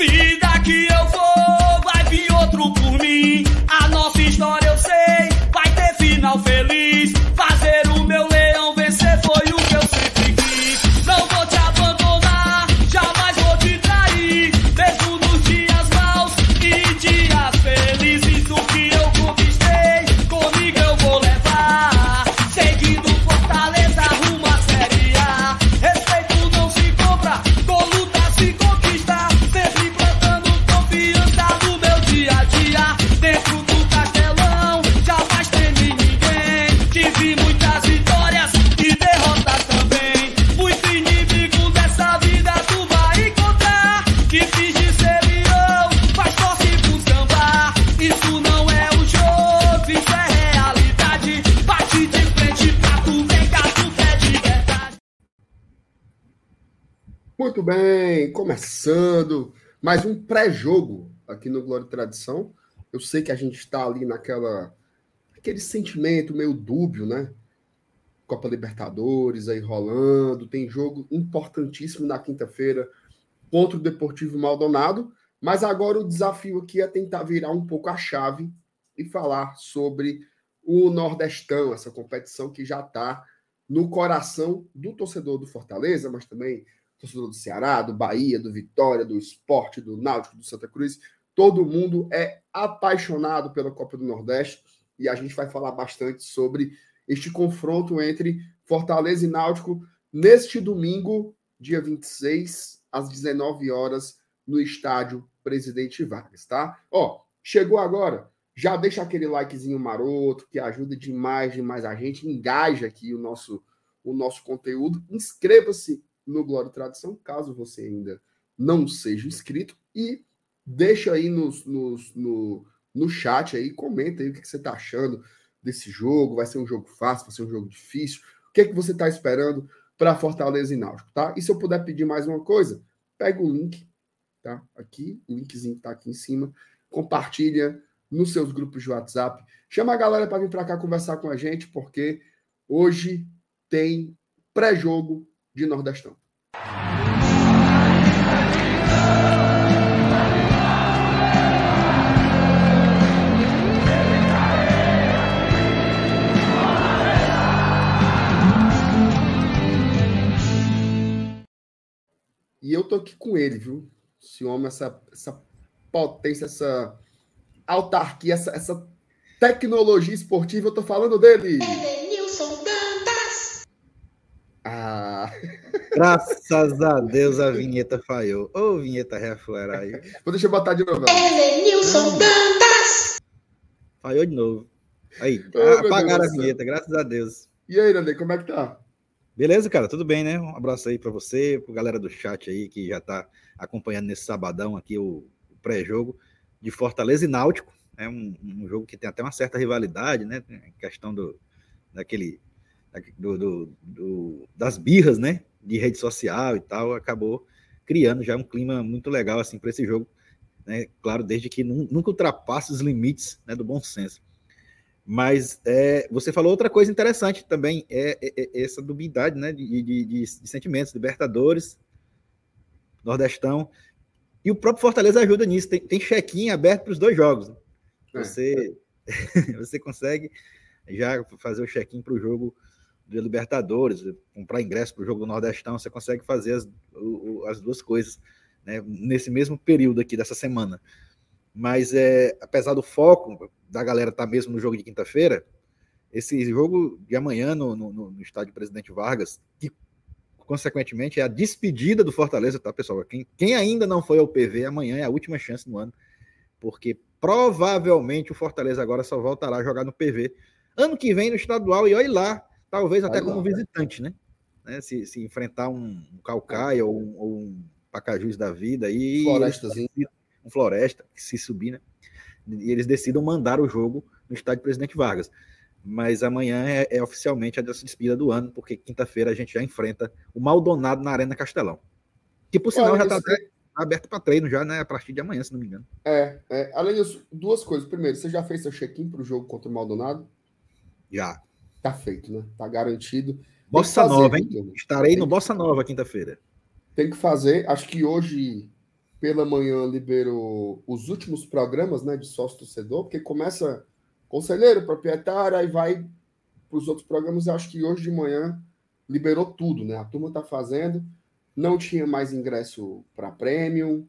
Se daqui eu mais um pré-jogo aqui no Glória e Tradição. Eu sei que a gente está ali naquela aquele sentimento meio dúbio, né? Copa Libertadores aí rolando, tem jogo importantíssimo na quinta-feira contra o Deportivo Maldonado, mas agora o desafio aqui é tentar virar um pouco a chave e falar sobre o Nordestão, essa competição que já está no coração do torcedor do Fortaleza, mas também torcedor do Ceará, do Bahia, do Vitória, do Esporte, do Náutico, do Santa Cruz. Todo mundo é apaixonado pela Copa do Nordeste e a gente vai falar bastante sobre este confronto entre Fortaleza e Náutico neste domingo, dia 26, às 19 horas, no estádio Presidente Vargas, tá? Ó, chegou agora, já deixa aquele likezinho maroto que ajuda demais, demais a gente, engaja aqui o nosso o nosso conteúdo. Inscreva-se no Glória e Tradição, caso você ainda não seja inscrito, e deixa aí nos, nos, no, no chat aí, comenta aí o que, que você está achando desse jogo. Vai ser um jogo fácil, vai ser um jogo difícil. O que, é que você está esperando para Fortaleza e Náutico, tá? E se eu puder pedir mais uma coisa, pega o link, tá? Aqui, o linkzinho está aqui em cima, compartilha nos seus grupos de WhatsApp. Chama a galera para vir para cá conversar com a gente, porque hoje tem pré-jogo de Nordestão. E eu tô aqui com ele, viu? Esse homem, essa, essa potência, essa autarquia, essa, essa tecnologia esportiva, eu tô falando dele. Graças a Deus a vinheta falhou. Ô, vinheta refuera aí. vou deixa eu botar de novo. Edenilson Dantas. Falhou de novo. Aí, meu apagaram a vinheta, graças a Deus. E aí, Nandê, como é que tá? Beleza, cara? Tudo bem, né? Um abraço aí pra você, pro galera do chat aí que já tá acompanhando nesse sabadão aqui o, o pré-jogo de Fortaleza e Náutico. É um, um jogo que tem até uma certa rivalidade, né? Em questão do, daquele, da- do, do- do- das birras, né? De rede social e tal, acabou criando já um clima muito legal assim para esse jogo, né? Claro, desde que nun- nunca ultrapasse os limites né, do bom senso. Mas é, você falou outra coisa interessante também, é, é- é essa dubiedade né, de, de- de- de sentimentos, Libertadores, Nordestão, e o próprio Fortaleza ajuda nisso, tem, tem check-in aberto para os dois jogos. né? Você, você consegue já fazer o check-in para o jogo do Libertadores, comprar ingresso para o jogo do Nordestão, você consegue fazer as, as duas coisas né, nesse mesmo período aqui dessa semana. Mas é, apesar do foco da galera estar mesmo no jogo de quinta-feira, esse jogo de amanhã no, no, no estádio Presidente Vargas, que consequentemente é a despedida do Fortaleza, tá, pessoal? Quem, quem ainda não foi ao PV, amanhã é a última chance no ano, porque provavelmente o Fortaleza agora só voltará a jogar no PV ano que vem no estadual e olha lá, talvez até lá. como visitante, né? Né, Se, se enfrentar um, um Calcaia ou um, ou um Pacajus da vida aí Florestazinho. um Floresta, que se subir, né? E eles decidam mandar o jogo no estádio Presidente Vargas. Mas amanhã é, é oficialmente a nossa despedida do ano, porque quinta-feira a gente já enfrenta o Maldonado na Arena Castelão. Que por sinal Olha, já está isso- aberto para treino já, né? A partir de amanhã, se não me engano. É, é, além disso, duas coisas. Primeiro, você já fez seu check-in para o jogo contra o Maldonado? Já. Tá feito, né? Tá garantido. Bossa fazer, Nova, hein? Estarei Tem no Bossa Nova quinta-feira. Tem que fazer. Acho que hoje pela manhã liberou os últimos programas né, de sócio torcedor, porque começa conselheiro, proprietário, aí vai para os outros programas. Acho que hoje de manhã liberou tudo, né? A turma está fazendo, não tinha mais ingresso para premium,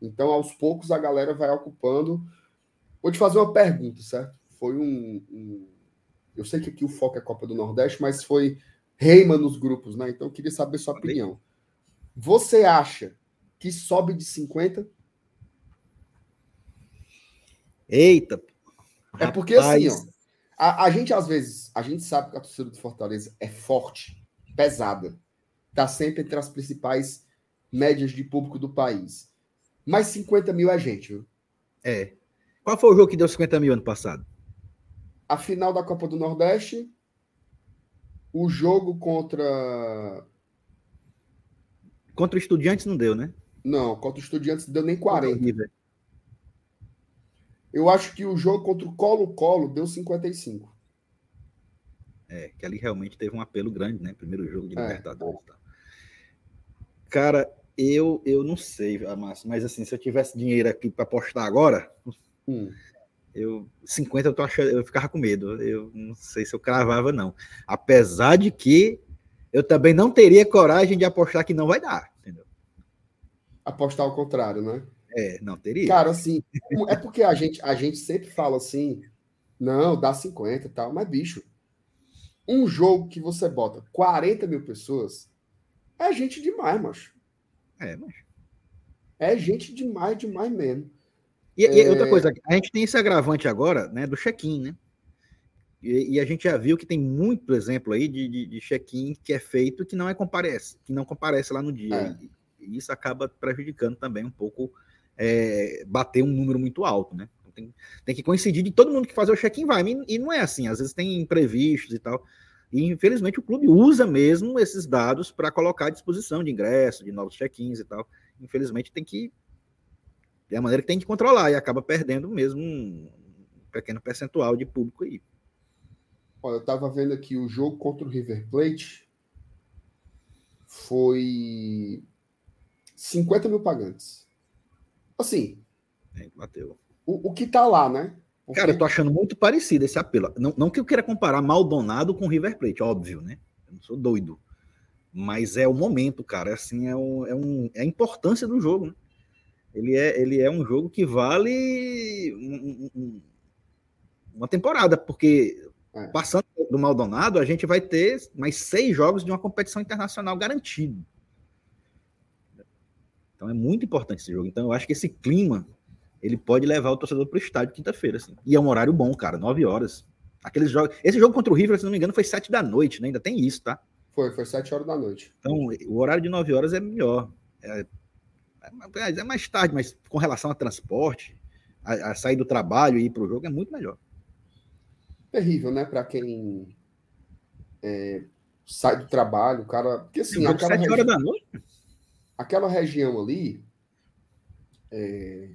então aos poucos a galera vai ocupando. Vou te fazer uma pergunta, certo? Foi um, um... eu sei que aqui o foco é a Copa do Nordeste, mas foi reima nos grupos, né? Então eu queria saber sua opinião. Você acha que sobe de 50? Eita! É porque assim, ó, a, a, gente às vezes, a gente sabe que a torcida do Fortaleza é forte, pesada, tá sempre entre as principais médias de público do país. Mas 50 mil é gente, viu? É. Qual foi o jogo que deu 50 mil ano passado? A final da Copa do Nordeste, o jogo contra. Contra o Estudiantes não deu, né? Não, contra o Estudiantes deu nem 40. Eu acho que o jogo contra o Colo-Colo deu 55. É, que ali realmente teve um apelo grande, né? Primeiro jogo de é, Libertadores. Cara, eu, eu não sei, Márcio, mas assim, se eu tivesse dinheiro aqui para apostar agora, hum. Eu 50 eu tô achando, eu ficava com medo. Eu não sei se eu cravava, não. Apesar de que eu também não teria coragem de apostar que não vai dar, entendeu? Apostar ao contrário, né? É, não teria. Cara, assim, é porque a gente, a gente sempre fala assim, não, dá 50 e tal, mas bicho, um jogo que você bota 40 mil pessoas é gente demais, macho. É, mas. É gente demais, demais mesmo. E, é... e, outra coisa, a gente tem esse agravante agora, né, do check-in, né? E, e, a gente já viu que tem muito exemplo aí de, de, de check-in que é feito que não é comparece, que não comparece lá no dia. É. E, e, isso acaba prejudicando também um pouco é, bater um número muito alto, né? Então, tem, tem, que coincidir de todo mundo que fazer o check-in vai. E não é assim, às vezes tem imprevistos e tal. E infelizmente o clube usa mesmo esses dados para colocar à disposição de ingresso, de novos check-ins e tal. Infelizmente tem que. É a maneira que tem que controlar e acaba perdendo mesmo um pequeno percentual de público aí. Olha, eu estava vendo aqui o jogo contra o River Plate foi 50 mil pagantes. Assim. É, bateu. O, o que tá lá, né? Porque... Cara, eu tô achando muito parecido esse apelo. Não, não que eu queira comparar Maldonado com River Plate, óbvio, né? Eu não sou doido. Mas é o momento, cara. Assim, é, um, é, um, é a importância do jogo, né? Ele é, ele é um jogo que vale um, um, uma temporada, porque é. passando do Maldonado, a gente vai ter mais seis jogos de uma competição internacional garantido. Então é muito importante esse jogo. Então eu acho que esse clima ele pode levar o torcedor para o estádio quinta-feira. Assim. E é um horário bom, cara, nove horas. Aqueles jogos. Esse jogo contra o River, se não me engano, foi sete da noite, né? Ainda tem isso, tá? Foi, foi sete horas da noite. Então, o horário de nove horas é melhor. É, é, é mais tarde, mas com relação a transporte, a, a sair do trabalho e ir para o jogo, é muito melhor. Terrível, né? Para quem é, sai do trabalho, o cara. Porque assim, aquela sete horas da noite aquela região ali, é,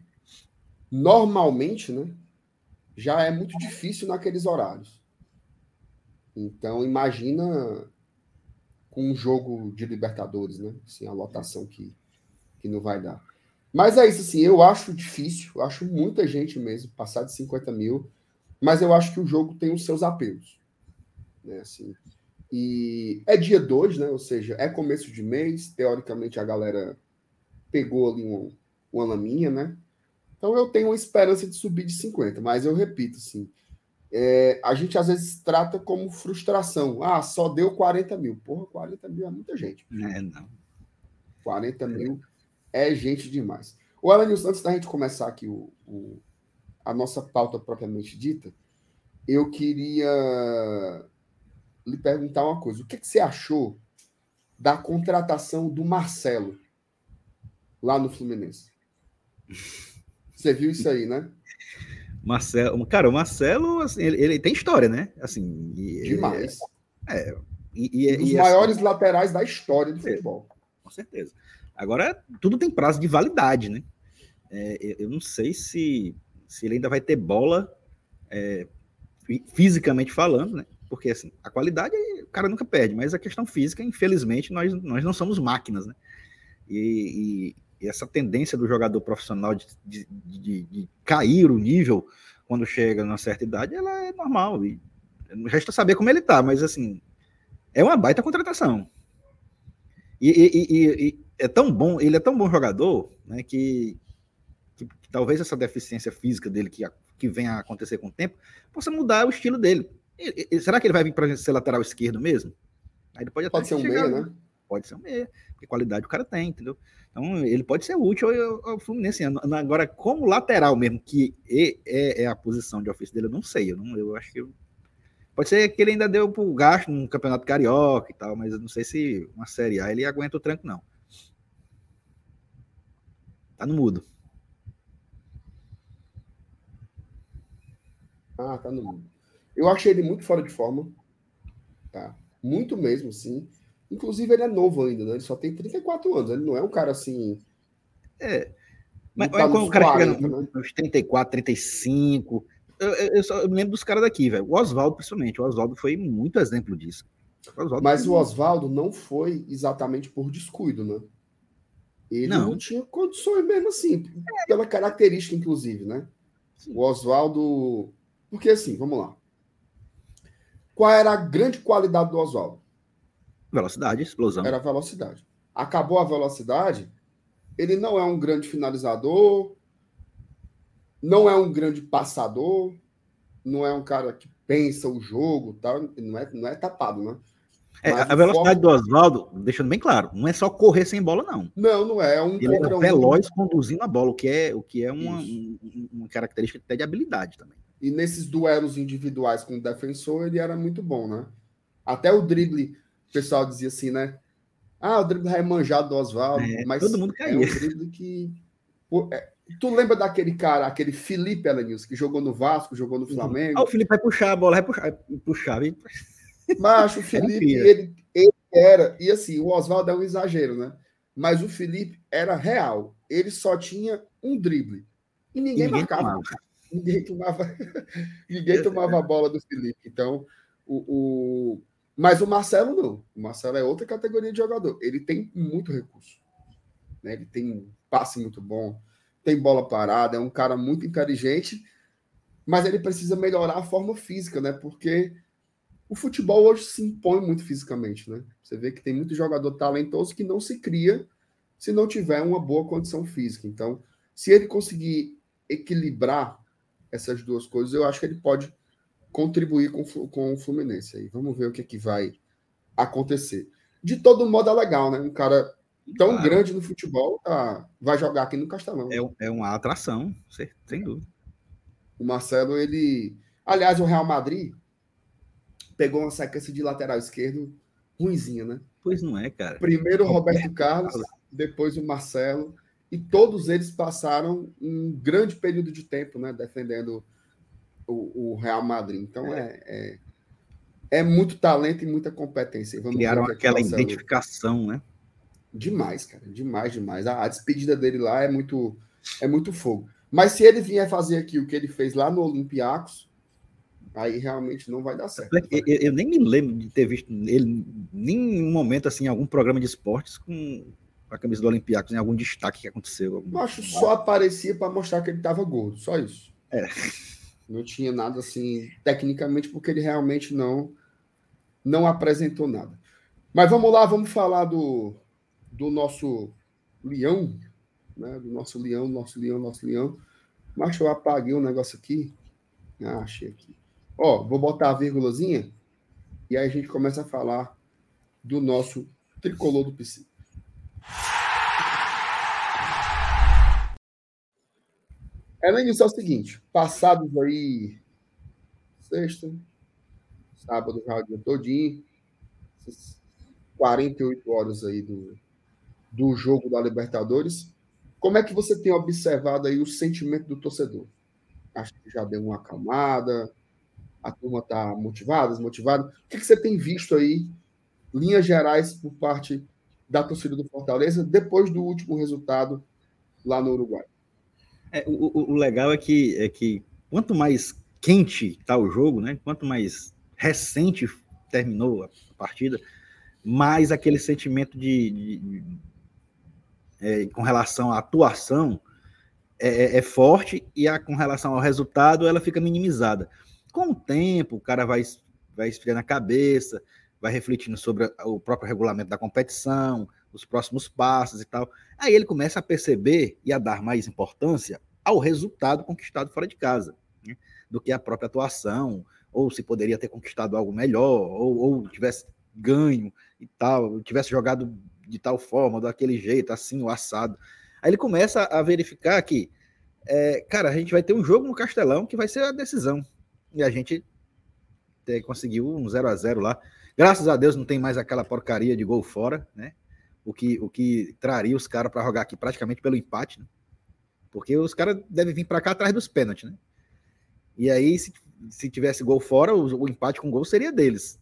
normalmente, né, já é muito difícil naqueles horários. Então, imagina com um jogo de Libertadores, né? Assim, a lotação que, que não vai dar. Mas é isso, assim, eu acho difícil, eu acho muita gente mesmo, passar de 50 mil, mas eu acho que o jogo tem os seus apelos. Né, assim, e é dia 2, né? Ou seja, é começo de mês. Teoricamente, a galera pegou ali uma, uma laminha, né? Então eu tenho uma esperança de subir de 50, mas eu repito, assim, é, a gente às vezes trata como frustração. Ah, só deu 40 mil. Porra, 40 mil é muita gente. É, não. 40 mil é gente demais. O Alanils, antes da gente começar aqui o, o, a nossa pauta propriamente dita, eu queria lhe perguntar uma coisa. O que, que você achou da contratação do Marcelo lá no Fluminense? Você viu isso aí, né? Marcelo, cara, o Marcelo, assim, ele, ele, tem história, né? Assim, demais. É, e, e, um dos e, maiores assim, laterais da história do futebol. Com certeza. Agora, tudo tem prazo de validade, né? É, eu não sei se, se ele ainda vai ter bola é, fisicamente falando, né? porque assim, a qualidade o cara nunca perde, mas a questão física, infelizmente, nós, nós não somos máquinas, né? E, e essa tendência do jogador profissional de, de, de, de, cair o nível quando chega numa certa idade, ela é normal. E resta saber como ele tá, mas assim, é uma baita contratação. E, e, e, e é tão bom, ele é tão bom jogador, né, que, que, que talvez essa deficiência física dele que, que venha a acontecer com o tempo possa mudar o estilo dele. será que ele vai vir para ser lateral esquerdo mesmo? Aí ele pode, pode ser um meia, né? Pode ser um meia, porque qualidade o cara tem, entendeu? Então ele pode ser útil ao, ao Fluminense. Agora, como lateral mesmo, que é, é, é, a posição de ofício dele, eu não sei. Eu, não, eu acho que. Eu... Pode ser que ele ainda deu pro gasto no Campeonato Carioca e tal, mas eu não sei se uma Série A ele aguenta o tranco, não. Tá no mudo. Ah, tá no mudo. Eu achei ele muito fora de forma. Tá? Muito mesmo, sim. Inclusive, ele é novo ainda, né? Ele só tem 34 anos. Ele não é um cara assim. É. Mas tá quando o cara 40, chega né? nos 34, 35. Eu, eu, só, eu me lembro dos caras daqui, velho. O Oswaldo, principalmente. O Oswaldo foi muito exemplo disso. O Mas o Oswaldo não foi exatamente por descuido, né? Ele não, não tinha condições mesmo assim, pela característica, inclusive, né? O Oswaldo. Porque assim, vamos lá. Qual era a grande qualidade do Oswaldo? Velocidade, explosão. Era a velocidade. Acabou a velocidade, ele não é um grande finalizador, não é um grande passador, não é um cara que pensa o jogo, tá? não, é, não é tapado, né? É, a velocidade forma... do Oswaldo, deixando bem claro, não é só correr sem bola, não. Não, não é. é um ele é veloz um... conduzindo a bola, o que é, o que é uma, uma característica até de habilidade também. E nesses duelos individuais com o defensor, ele era muito bom, né? Até o drible, o pessoal dizia assim, né? Ah, o drible remanjado do Oswaldo. É, mas todo mundo caía. É um drible que. É, tu lembra daquele cara, aquele Felipe Elenils, que jogou no Vasco, jogou no Flamengo? Ah, o Felipe vai puxar a bola, vai puxar, vai puxar. Vai... Mas o Felipe, ele, ele era. E assim, o Oswaldo é um exagero, né? Mas o Felipe era real. Ele só tinha um drible. E ninguém, ninguém marcava. Tomava ninguém tomava, ninguém tomava a bola do Felipe. Então, o, o, mas o Marcelo não. O Marcelo é outra categoria de jogador. Ele tem muito recurso. Né? Ele tem passe muito bom, tem bola parada, é um cara muito inteligente, mas ele precisa melhorar a forma física, né? Porque o futebol hoje se impõe muito fisicamente, né? Você vê que tem muito jogador talentoso que não se cria se não tiver uma boa condição física. Então, se ele conseguir equilibrar essas duas coisas, eu acho que ele pode contribuir com, com o Fluminense. Aí vamos ver o que, é que vai acontecer. De todo modo, é legal, né? Um cara tão claro. grande no futebol tá, vai jogar aqui no Castelão. É, é uma atração, sem dúvida. O Marcelo, ele. Aliás, o Real Madrid pegou uma sequência de lateral esquerdo ruimzinha, né? Pois não é, cara. Primeiro o Roberto Carlos, depois o Marcelo e todos eles passaram um grande período de tempo né, defendendo o, o Real Madrid. Então é, é, é, muito talento e muita competência. Vamos Criaram aquela identificação, né? Demais, cara, demais, demais. A, a, despedida dele lá é muito, é muito fogo. Mas se ele vier fazer aqui o que ele fez lá no Olympiacos, aí realmente não vai dar certo. Eu, eu, nem me lembro de ter visto ele em um momento assim, em algum programa de esportes com a camisa do Olympiacos em algum destaque que aconteceu? Algum... Eu acho só aparecia para mostrar que ele estava gordo, só isso. É. Não tinha nada assim, tecnicamente, porque ele realmente não não apresentou nada. Mas vamos lá, vamos falar do, do nosso leão, né? Do nosso leão, nosso leão, nosso leão. Mas eu apaguei um negócio aqui. Ah, achei aqui. Ó, vou botar a vírgulazinha e aí a gente começa a falar do nosso tricolor do PC. Além disso, é o seguinte: passados aí, sexta, sábado, já o dia todinho, 48 horas aí do, do jogo da Libertadores, como é que você tem observado aí o sentimento do torcedor? Acho que já deu uma acalmada, a turma está motivada, desmotivada. O que, que você tem visto aí, linhas gerais, por parte da torcida do Fortaleza, depois do último resultado lá no Uruguai? É, o, o, legal é que, é que quanto mais quente está o jogo, né? Quanto mais recente terminou a partida, mais aquele sentimento de, de, de é, com relação à atuação é, é, é forte e a, com relação ao resultado ela fica minimizada. Com o tempo, o cara vai, vai esfriando a cabeça, vai refletindo sobre o próprio regulamento da competição, os próximos passos e tal. Aí ele começa a perceber e a dar mais importância ao resultado conquistado fora de casa, né? do que a própria atuação, ou se poderia ter conquistado algo melhor, ou, ou tivesse ganho e tal, tivesse jogado de tal forma, daquele jeito, assim, o assado. Aí ele começa a verificar que, é, cara, a gente vai ter um jogo no Castelão que vai ser a decisão. E a gente é, conseguiu um 0 a 0 lá. Graças a Deus não tem mais aquela porcaria de gol fora, né? O que, o que traria os caras para jogar aqui praticamente pelo empate, né? Porque os caras devem vir para cá atrás dos pênaltis, né? E aí, se, se tivesse gol fora, o, o empate com gol seria deles.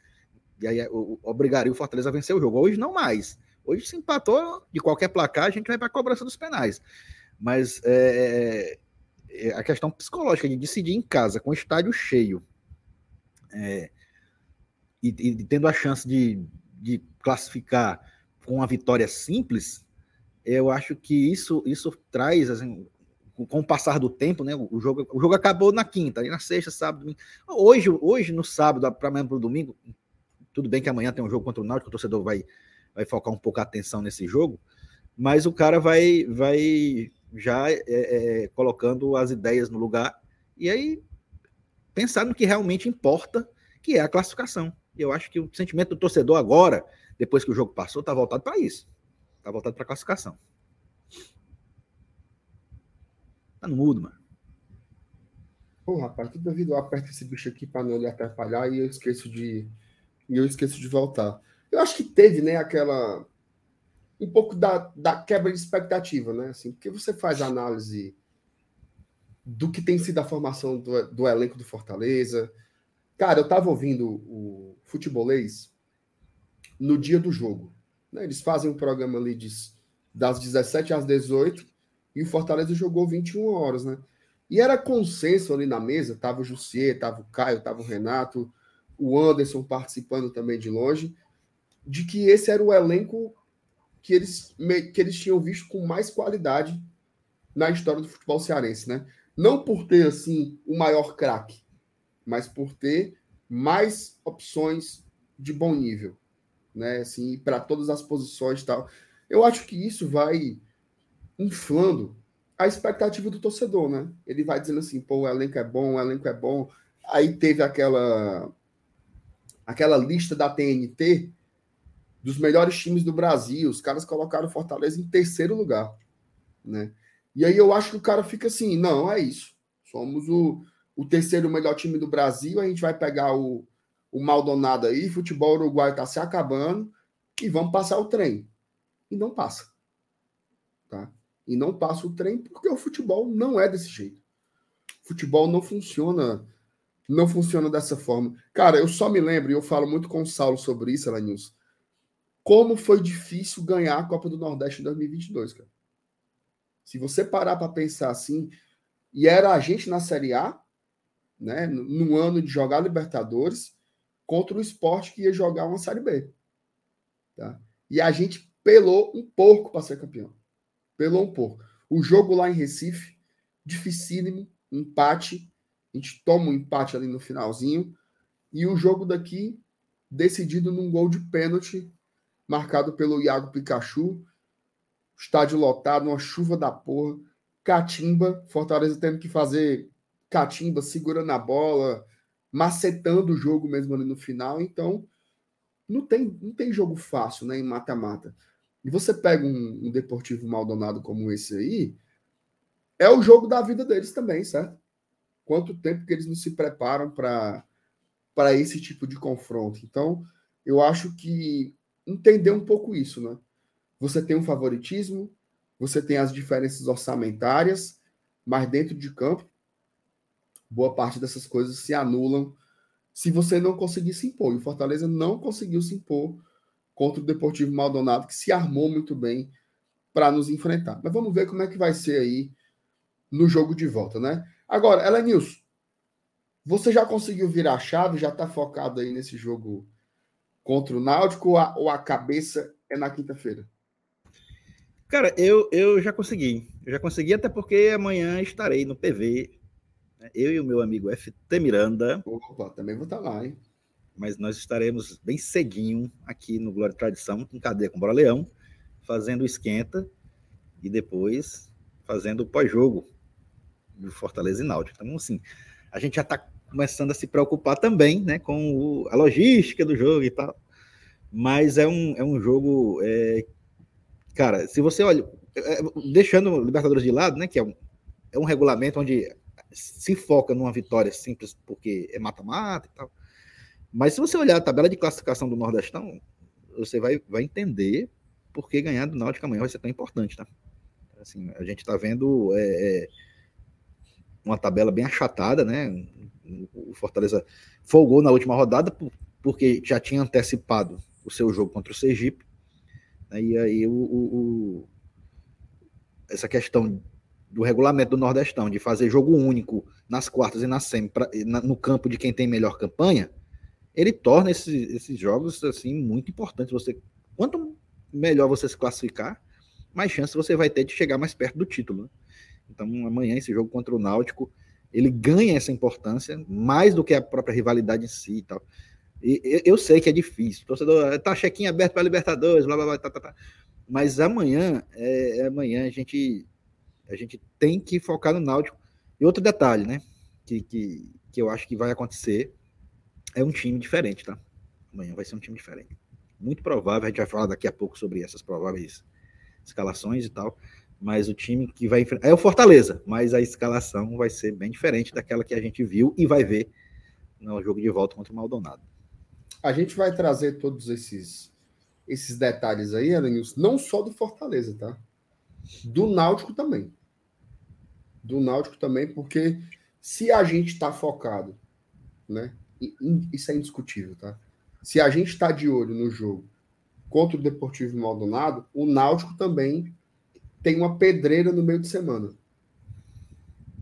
E aí o, obrigaria o Fortaleza a vencer o jogo. Hoje não mais. Hoje se empatou de qualquer placar, a gente vai para a cobrança dos penais. Mas é, é, a questão psicológica de decidir em casa, com o estádio cheio, é, e, e, tendo a chance de, de classificar com uma vitória simples, eu acho que isso, isso traz, assim, com o passar do tempo, né? O jogo, o jogo acabou na quinta, na sexta, sábado, domingo. Hoje, hoje no sábado, para amanhã para o domingo, tudo bem que amanhã tem um jogo contra o Náutico, o torcedor vai, vai focar um pouco a atenção nesse jogo, mas o cara vai, vai já é, é, colocando as ideias no lugar e aí pensar no que realmente importa, que é a classificação. E eu acho que o sentimento do torcedor agora, depois que o jogo passou, está voltado para isso. Está voltado para a classificação. Tá no mudo, mano. Pô, rapaz, toda vida eu aperto esse bicho aqui para não lhe atrapalhar e eu esqueço de. E eu esqueço de voltar. Eu acho que teve, né, aquela. Um pouco da, da quebra de expectativa, né? Assim, porque você faz análise do que tem sido a formação do, do elenco do Fortaleza. Cara, eu tava ouvindo o futebolês no dia do jogo. Né? Eles fazem um programa ali de, das 17 às 18 e o Fortaleza jogou 21 horas, né? E era consenso ali na mesa, tava o Jussier, tava o Caio, tava o Renato, o Anderson participando também de longe, de que esse era o elenco que eles, que eles tinham visto com mais qualidade na história do futebol cearense, né? Não por ter, assim, o maior craque, mas por ter mais opções de bom nível, né? Assim, para todas as posições e tal. Eu acho que isso vai inflando a expectativa do torcedor, né? Ele vai dizendo assim, pô, o elenco é bom, o elenco é bom. Aí teve aquela aquela lista da TNT dos melhores times do Brasil. Os caras colocaram o Fortaleza em terceiro lugar, né? E aí eu acho que o cara fica assim, não, é isso. Somos o, o terceiro melhor time do Brasil, a gente vai pegar o, o Maldonado aí, futebol uruguaio tá se acabando e vamos passar o trem. E não passa. Tá? E não passa o trem porque o futebol não é desse jeito. O futebol não funciona não funciona dessa forma. Cara, eu só me lembro, e eu falo muito com o Saulo sobre isso, Elenilson, como foi difícil ganhar a Copa do Nordeste em 2022, cara. Se você parar para pensar assim, e era a gente na Série A, né, no ano de jogar Libertadores, contra o esporte que ia jogar uma Série B. Tá? E a gente pelou um pouco para ser campeão. Pelou um pouco. O jogo lá em Recife, dificílimo, empate. A gente toma um empate ali no finalzinho. E o jogo daqui, decidido num gol de pênalti, marcado pelo Iago Pikachu. Estádio lotado, uma chuva da porra. Catimba, Fortaleza tendo que fazer catimba, segurando a bola, macetando o jogo mesmo ali no final. Então, não tem, não tem jogo fácil né, em mata-mata. E você pega um, um Deportivo Maldonado como esse aí, é o jogo da vida deles também, certo? Quanto tempo que eles não se preparam para esse tipo de confronto. Então, eu acho que entender um pouco isso, né? Você tem um favoritismo, você tem as diferenças orçamentárias, mas dentro de campo, boa parte dessas coisas se anulam se você não conseguir se impor. E o Fortaleza não conseguiu se impor contra o Deportivo Maldonado, que se armou muito bem para nos enfrentar. Mas vamos ver como é que vai ser aí no jogo de volta, né? Agora, Elenilson, você já conseguiu virar a chave? Já está focado aí nesse jogo contra o Náutico ou a, ou a cabeça é na quinta-feira? Cara, eu, eu já consegui. Eu já consegui, até porque amanhã estarei no PV. né? Eu e o meu amigo FT Miranda, Opa, também vou estar lá, hein? mas nós estaremos bem cedinho aqui no Glória e Tradição, em cadeia com o Bora Leão, fazendo o esquenta e depois fazendo o pós-jogo do Fortaleza e Náutico. Então, assim, a gente já está começando a se preocupar também né, com o- a logística do jogo e tal. Mas é um, é um jogo. é, cara, se você olha. é, deixando o Libertadores de lado, né? Que é um, é um regulamento onde se foca numa vitória simples porque é mata-mata e tal. Mas se você olhar a tabela de classificação do Nordestão, você vai, vai entender por que ganhar do Náutico amanhã vai ser tão importante, tá? Assim, a gente está vendo é, é, uma tabela bem achatada, né? O Fortaleza folgou na última rodada por- porque já tinha antecipado o seu jogo contra o Sergipe. né? E aí o, o- o- essa questão do regulamento do Nordestão, de fazer jogo único nas quartas e na semi, pra- no campo de quem tem melhor campanha, ele torna esses, esses jogos assim muito importantes. Você, quanto melhor você se classificar, mais chance você vai ter de chegar mais perto do título. né? Então, amanhã, esse jogo contra o Náutico, ele ganha essa importância mais do que a própria rivalidade em si e tal. E, eu- sei que é difícil. O torcedor tá chequinho aberto para Libertadores, blá blá blá, tá, tá, tá. Mas amanhã, é, é amanhã a gente a gente tem que focar no Náutico. E outro detalhe, né? Que, que, que eu acho que vai acontecer é um time diferente, tá? Amanhã vai ser um time diferente. Muito provável, a gente vai falar daqui a pouco sobre essas prováveis escalações e tal. Mas o time que vai enfrentar. É o Fortaleza, mas a escalação vai ser bem diferente daquela que a gente viu e vai ver no jogo de volta contra o Maldonado. A gente vai trazer todos esses esses detalhes aí, Elenilson, não só do Fortaleza, tá? Do Náutico também. Do Náutico também, porque se a gente está focado, né? Isso é indiscutível, tá? Se a gente está de olho no jogo contra o Deportivo Maldonado, o Náutico também tem uma pedreira no meio de semana.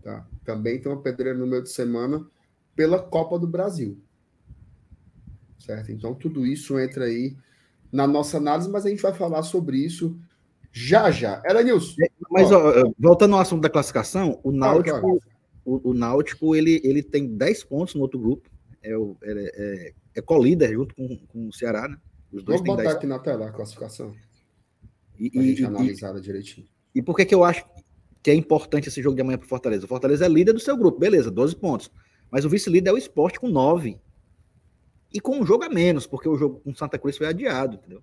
Tá? Também tem uma pedreira no meio de semana pela Copa do Brasil. Certo? Então, tudo isso entra aí na nossa análise, mas a gente vai falar sobre isso já já. Era Nilson. Mas Ó. ó, voltando ao assunto da classificação, o Náutico, claro. O, o Náutico ele, ele tem 10 pontos no outro grupo. É, o, é, é, é colíder junto com, com o Ceará, né? Os dois Vamos botar 10 aqui na tela a classificação, E, e, gente e, analisar ela direitinho. e por que, que eu acho que é importante esse jogo de amanhã para o Fortaleza? O Fortaleza é líder do seu grupo, beleza, 12 pontos. Mas o vice-líder é o esporte com 9. E com um jogo a menos, porque o jogo com Santa Cruz foi adiado, entendeu?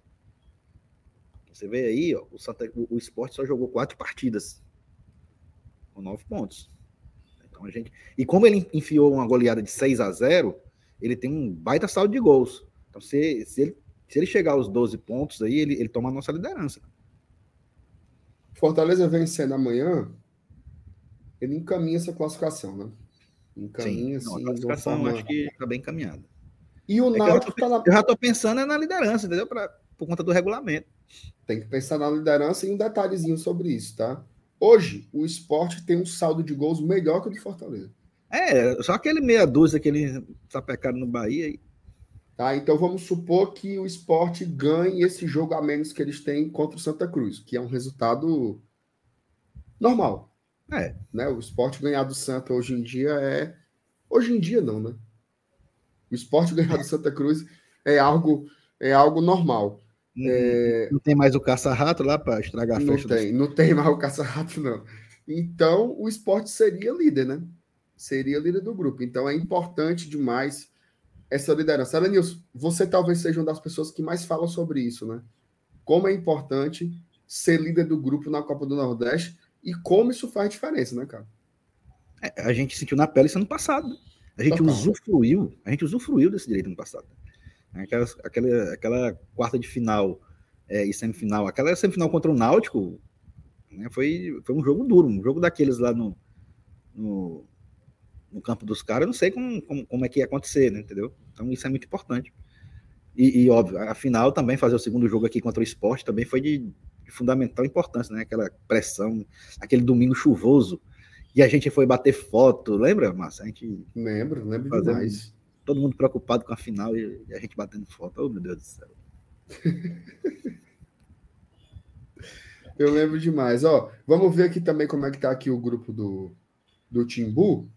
Você vê aí, ó, o, Santa, o, o esporte só jogou quatro partidas. Com 9 pontos. Então a gente. E como ele enfiou uma goleada de 6 a 0 ele tem um baita saldo de gols. Então, se, se, ele, se ele chegar aos 12 pontos aí, ele, ele toma a nossa liderança. Fortaleza vencendo amanhã, ele encaminha essa classificação, né? Encaminha, Sim, não, assim, a uma classificação forma... acho que está bem encaminhada. E o É que eu, já Náutico tô, tá na... eu já tô pensando é na liderança, entendeu? Pra, por conta do regulamento. Tem que pensar na liderança e um detalhezinho sobre isso, tá? Hoje, o esporte tem um saldo de gols melhor que o do Fortaleza. É, só aquele meia dúzia que eles sapecaram no Bahia. E... Tá? Então vamos supor que o esporte ganhe esse jogo a menos que eles têm contra o Santa Cruz, que é um resultado normal. É. Né? O esporte ganhar do Santa hoje em dia é. Hoje em dia não, né? O esporte ganhar do Santa Cruz é algo, é algo normal. É, Não tem mais o caça-rato lá para estragar a não festa. tem, não tem mais o caça-rato, não. Então, o esporte seria líder, né? Seria líder do grupo. Então, é importante demais essa liderança. Alanilson, você talvez seja uma das pessoas que mais falam sobre isso, né? Como é importante ser líder do grupo na Copa do Nordeste e como isso faz diferença, né, cara? É, a gente sentiu na pele isso ano passado. né? A gente Total. usufruiu, a gente usufruiu desse direito no passado. Aquela, aquela, aquela quarta de final é, e semifinal, aquela semifinal contra o Náutico, né, foi, foi um jogo duro, um jogo daqueles lá no, no, no campo dos caras, eu não sei como, como, como é que ia acontecer, né, entendeu? Então isso é muito importante. E, e, óbvio, a final também, fazer o segundo jogo aqui contra o esporte também foi de, de fundamental importância, né? Aquela pressão, aquele domingo chuvoso, e a gente foi bater foto, lembra, Márcia? A gente Lembro, lembro Fazendo- demais. todo mundo preocupado com a final e, e a gente batendo foto. Oh, meu Deus do céu. Eu lembro demais. Ó, vamos ver aqui também como é que tá aqui o grupo do, do Timbu.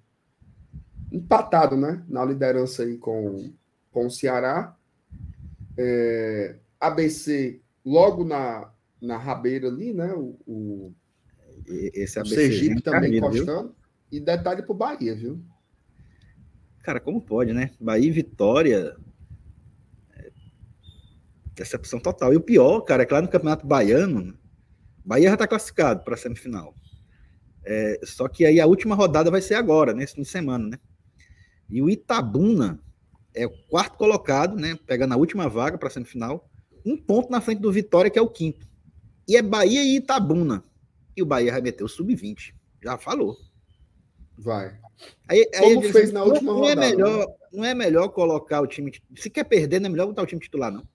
Empatado, né? Na liderança aí com, com o Ceará. É, ABC logo na, na rabeira ali, né? O, o, Esse o ABC Sergipe também caído, viu? encostando. E detalhe pro Bahia, viu? Cara, como pode, né? Bahia e Vitória. é, Decepção total. E o pior, cara, é que lá no Campeonato Baiano, Bahia já tá classificado para a semifinal. É, só que aí a última rodada vai ser agora, nesse fim de semana, né? E o Itabuna é o quarto colocado, né? Pegando a última vaga para a semifinal. Um ponto na frente do Vitória, que é o quinto. E é Bahia e Itabuna. E o Bahia vai meter o sub-20. Já falou. Vai. Aí, aí Como fez assim, na não- última não é rodada, né? melhor, Não é melhor colocar o time. Se quer perder, não é melhor botar o time titular, não.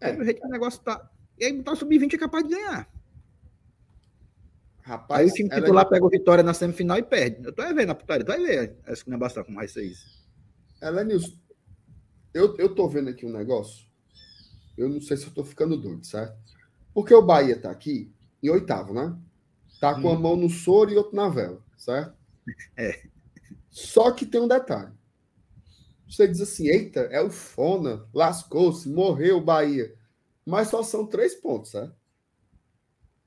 É. É. O jeito que o negócio tá. E aí botar o sub-20 é capaz de ganhar. Rapaz, Aí o time titular pega o Vitória na semifinal e perde. Eu tô aí vendo a putaria, tu vai ver essa que não é bastante como vai ser isso. Elenilson, eu, eu tô vendo aqui um negócio. Eu não sei se eu tô ficando doido, certo? Porque o Bahia tá aqui em oitavo, né? Tá com a Hum. mão no soro e outro na vela, certo? É. Só que tem um detalhe. Você diz assim, eita, é o Fona, lascou-se, morreu o Bahia. Mas só são três pontos, certo?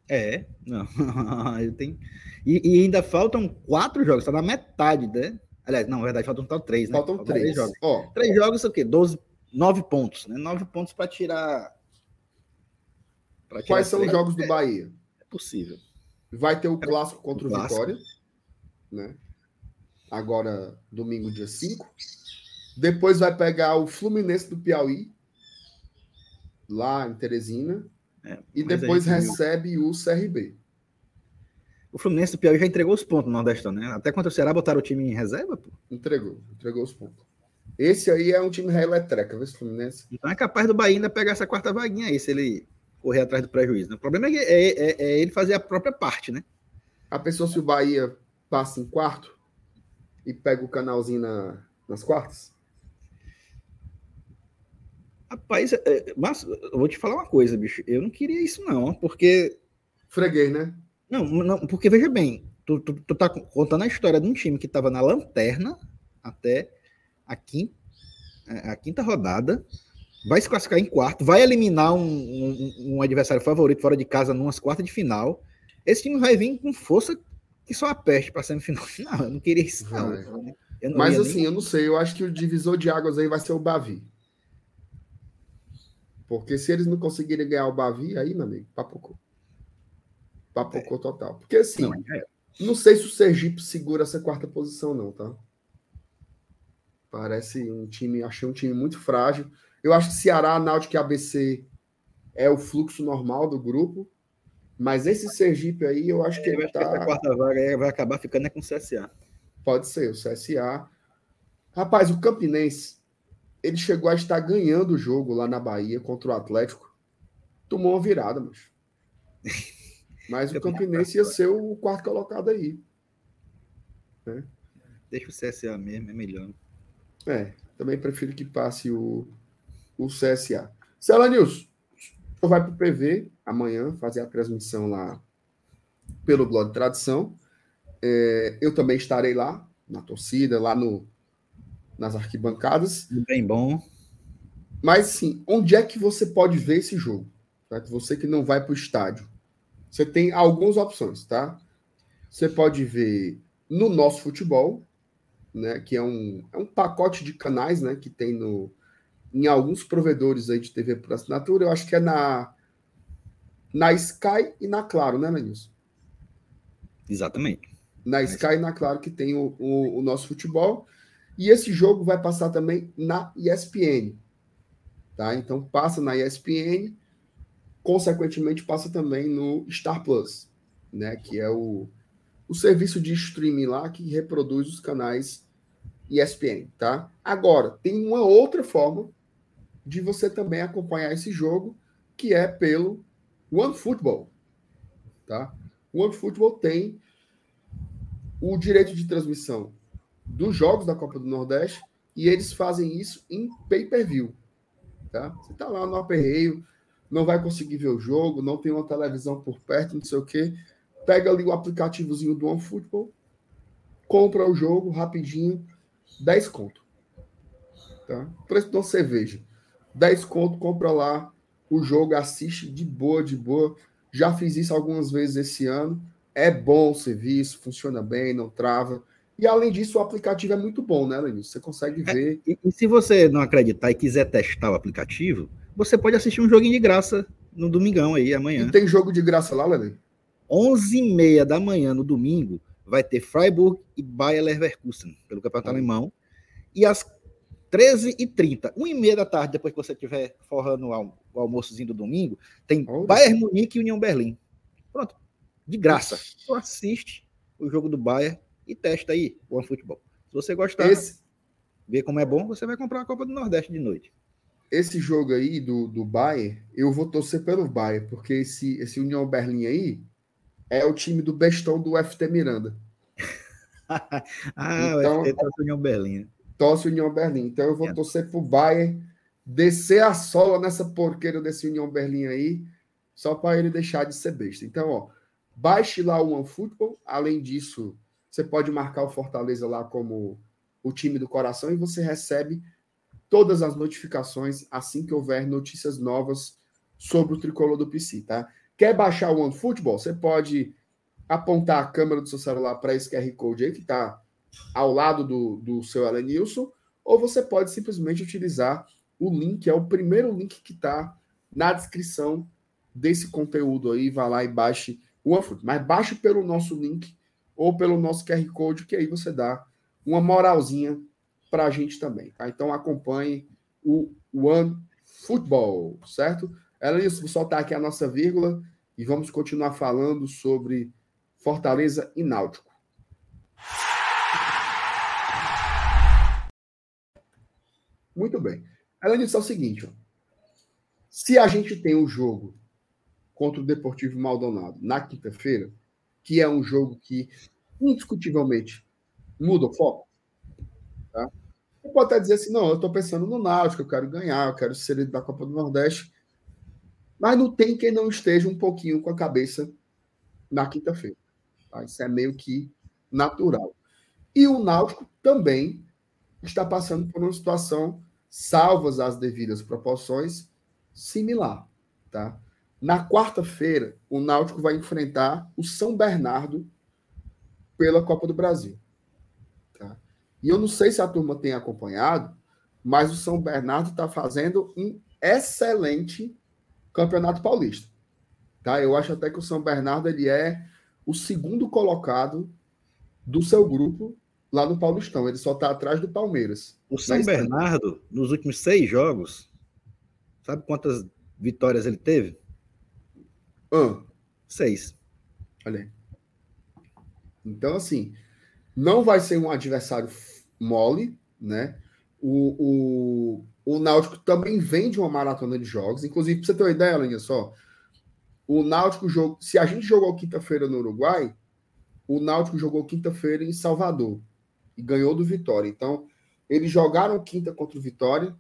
É, não. Eu tenho... e, e ainda faltam quatro jogos, tá na metade, né? Aliás, não, na verdade, faltam três, né? Faltam três. jogos. Ó, Três jogos, o quê? 12, nove pontos, né? Nove pontos para tirar. tirar quais são os três. jogos do Bahia? É possível. Vai ter o clássico contra o, O clássico. Vitória, né? Agora, domingo, dia 5. Depois vai pegar o Fluminense do Piauí, lá em Teresina. É, E depois viu. recebe o CRB. O Fluminense do Piauí já entregou os pontos no Nordestão, né? Até contra o Ceará botaram o time em reserva, pô. Entregou, entregou os pontos. Esse aí é um time reletreca, viu, esse Fluminense? Então é capaz do Bahia ainda pegar essa quarta vaguinha aí, se ele correr atrás do prejuízo. né? O problema é, que- é- é- é ele fazer a própria parte, né? A pessoa, se o Bahia passa em quarto e pega o canalzinho na- nas quartas, Rapaz, é- é- mas eu vou te falar uma coisa, bicho. Eu não queria isso, não, porque. freguês, né? Não, não porque veja bem, tu, tu, tu tá contando a história de um time que estava na lanterna até a quinta, a quinta rodada, vai se classificar em quarto, vai eliminar um, um- um adversário favorito fora de casa numas quartas de final. Esse time vai vir com força que só a peste para semifinal. Não, eu não queria isso, não. Mas assim, eu não sei, eu acho que o divisor de águas aí vai ser o Bavi. Porque se eles não conseguirem ganhar o Bavi, aí, meu amigo, papocou. Papocou total. Porque assim, não, é. não sei se o Sergipe segura essa quarta posição, não, tá? Parece um time, achei um time muito frágil. Eu acho que Ceará, Náutico e ABC é o fluxo normal do grupo. Mas esse Sergipe aí, eu acho que ele acho que essa tá. quarta vaga vai acabar ficando é com o CSA. Pode ser, o CSA. Rapaz, o Campinense, ele chegou a estar ganhando o jogo lá na Bahia contra o Atlético. Tomou uma virada, mas. Mas o Campinense ia ser o quarto colocado aí. Deixa o CSA mesmo, é melhor. É, também prefiro que passe o, o CSA. Cela News, vai para o PV amanhã fazer a transmissão lá pelo Blog de Tradição. É, eu também estarei lá, na torcida, lá no, nas arquibancadas. Bem bom. Mas sim, onde é que você pode ver esse jogo? Certo? Você que não vai para o estádio. Você tem algumas opções, tá? Você pode ver no nosso futebol, né? Que é um, é um pacote de canais, né? Que tem no, em alguns provedores aí de TV por assinatura. Eu acho que é na, na Sky e na Claro, né, Lenilson? Exatamente. Na Mas- Sky e na Claro que tem o, o, o nosso futebol. E esse jogo vai passar também na ESPN. Tá? Então passa na ESPN, consequentemente passa também no Star Plus, né? Que é o, o serviço de streaming lá que reproduz os canais ESPN, tá? Agora, tem uma outra forma de você também acompanhar esse jogo, que é pelo OneFootball, tá? O OneFootball tem o direito de transmissão dos jogos da Copa do Nordeste e eles fazem isso em pay-per-view. Tá? Você está lá no aperreio, não vai conseguir ver o jogo, não tem uma televisão por perto, não sei o quê. Pega ali o aplicativozinho do OneFootball, compra o jogo rapidinho, 10 conto. Tá? Preço de uma cerveja. 10 conto, compra lá o jogo, assiste de boa, de boa. Já fiz isso algumas vezes esse ano. É bom o serviço, funciona bem, não trava. E além disso, o aplicativo é muito bom, né, Lenilson? Você consegue É, ver. e, e se você não acreditar e quiser testar o aplicativo, você pode assistir um joguinho de graça no domingão aí, amanhã. E tem jogo de graça lá, Lenilson? 11h30 da manhã no domingo, vai ter Freiburg e Bayer Leverkusen, pelo Campeonato Hum. Alemão. E às 13h30, 1h30 da tarde, depois que você estiver forrando o o almoçozinho do domingo, tem Olha. Bayern Munique e União Berlim. Pronto, de graça. Tu assiste o jogo do Bayern e testa aí o OneFootball. Se você gostar, Esse, ver como é bom, você vai comprar a Copa do Nordeste de noite. esse jogo aí do, do Bayern, eu vou torcer pelo Bayern, porque esse, esse União Berlim aí é o time do bestão do FT Miranda. Ah, Então- o FT com União Berlim. né? Torce União Berlim. Então eu vou É. torcer pro Bayern descer a sola nessa porqueira desse União Berlim aí, só para ele deixar de ser besta. Então, ó, baixe lá o OneFootball. Além disso, você pode marcar o Fortaleza lá como o time do coração e você recebe todas as notificações assim que houver notícias novas sobre o tricolor do PC, tá? Quer baixar o OneFootball? Você pode apontar a câmera do seu celular para esse QR Code aí que está ao lado do, do seu Elenilson, ou você pode simplesmente utilizar o link, é o primeiro link que está na descrição desse conteúdo aí, vá lá e baixe o OneFoot. Mas baixe pelo nosso link ou pelo nosso QR Code, que aí você dá uma moralzinha para a gente também, tá? Então acompanhe o One Football, certo? Elenilson, vou soltar aqui a nossa vírgula e vamos continuar falando sobre Fortaleza e Náutico. Muito bem. Ela disse é o seguinte: ó. se a gente tem um jogo contra o Deportivo Maldonado na quinta-feira, que é um jogo que indiscutivelmente muda o foco, tá? Você pode até dizer assim: não, eu estou pensando no Náutico, eu quero ganhar, eu quero ser da Copa do Nordeste, mas não tem quem não esteja um pouquinho com a cabeça na quinta-feira. tá? Isso é meio que natural. E o Náutico também está passando por uma situação, salvas as devidas proporções, similar. Tá? Na quarta-feira, o Náutico vai enfrentar o São Bernardo pela Copa do Brasil. Tá? E eu não sei se a turma tem acompanhado, mas o São Bernardo está fazendo um excelente Campeonato Paulista. Tá? Eu acho até que o São Bernardo ele é o segundo colocado do seu grupo lá no Paulistão. Ele só está atrás do Palmeiras. O São Bernardo, nos últimos seis jogos, sabe quantas vitórias ele teve? Ah, Seis. olha aí. Então, assim, não vai ser um adversário mole, né? O, o, o Náutico também vem de uma maratona de jogos. Inclusive, para você ter uma ideia, Alinha, só. O Náutico jogou. Se a gente jogou quinta-feira no Uruguai, o Náutico jogou quinta-feira em Salvador e ganhou do Vitória. Então, eles jogaram quinta contra o Vitória.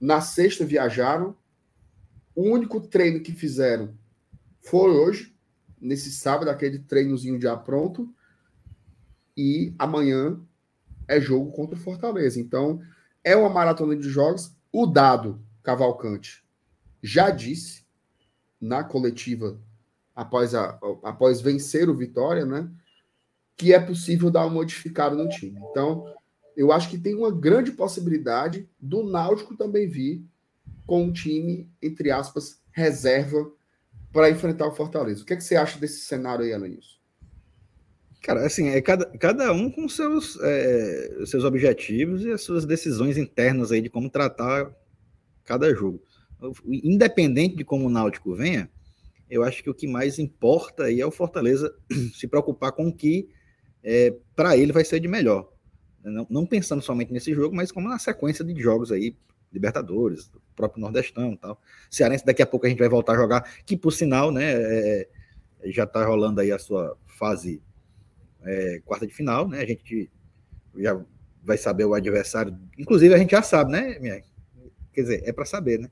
Na sexta viajaram. O único treino que fizeram foi hoje, nesse sábado, aquele treinozinho já pronto. E amanhã é jogo contra o Fortaleza. Então, é uma maratona de jogos. O dado Cavalcante já disse na coletiva após, a, após vencer o Vitória, né? Que é possível dar uma modificada no time. Então, eu acho que tem uma grande possibilidade do Náutico também vir com um time, entre aspas, reserva para enfrentar o Fortaleza. O que, é que você acha desse cenário aí, Alanis? Cara, assim, é cada, cada um com seus, é, seus objetivos e as suas decisões internas aí de como tratar cada jogo. Independente de como o Náutico venha, eu acho que o que mais importa aí é o Fortaleza se preocupar com o que é, para ele vai ser de melhor. Não, não, pensando somente nesse jogo, mas como na sequência de jogos aí, Libertadores, próprio Nordestão e tal. Cearense, daqui a pouco a gente vai voltar a jogar, que por sinal, né, é, já tá rolando aí a sua fase é, quarta de final, né? A gente já vai saber o adversário. Inclusive, a gente já sabe, né, minha? Quer dizer, é para saber, né?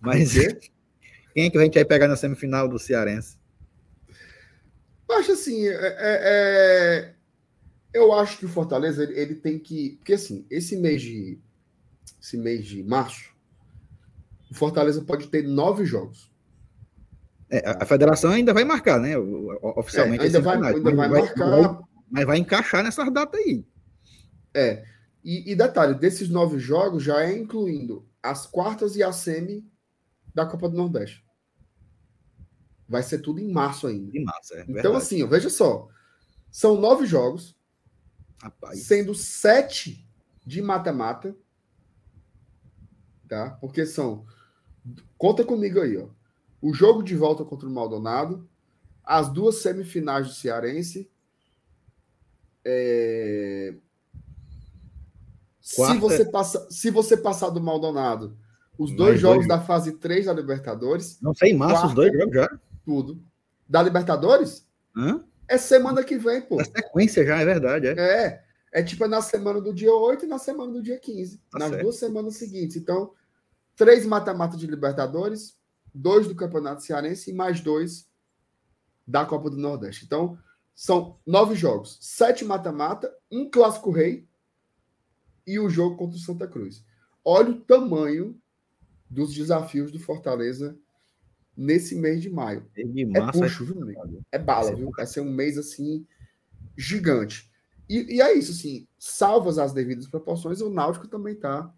Mas Quem é que a gente vai pegar na semifinal do Cearense? Acho assim, é, é, é, eu acho que o Fortaleza ele, ele, tem que, porque assim, esse mês de esse mês de março, o Fortaleza pode ter nove jogos. É, a, federação ainda vai marcar, né? Oficialmente. É, ainda vai, ainda vai, vai marcar. Vai, mas vai encaixar nessas datas aí. É. E, e, detalhe, desses nove jogos já é incluindo as quartas e a semi da Copa do Nordeste. Vai ser tudo em março ainda. Em março, é. Então, verdade. assim, veja só. São nove jogos, Rapaz. sendo sete de mata-mata. Tá? Porque são. Conta comigo aí, ó. O jogo de volta contra o Maldonado, as duas semifinais do Cearense. É... Se, você passa, se você passar do Maldonado, os dois Mais jogos dois. da fase 3 da Libertadores. Não sei, em março quarta, os dois jogos já. Tudo. Da Libertadores? Hã? É semana que vem, pô. É sequência já, é verdade. É. é. É tipo na semana do dia 8 e na semana do dia 15. Tá nas certo. duas semanas seguintes. Então, três mata-mata de Libertadores, dois do Campeonato Cearense e mais dois da Copa do Nordeste. Então, são nove jogos, sete mata-mata, um clássico rei e o jogo contra o Santa Cruz. Olha o tamanho dos desafios do Fortaleza nesse mês de maio. De é puxo, viu, amigo? É bala, viu? Vai ser um mês assim gigante. E, e, é isso, assim, salvas as devidas proporções, o Náutico também está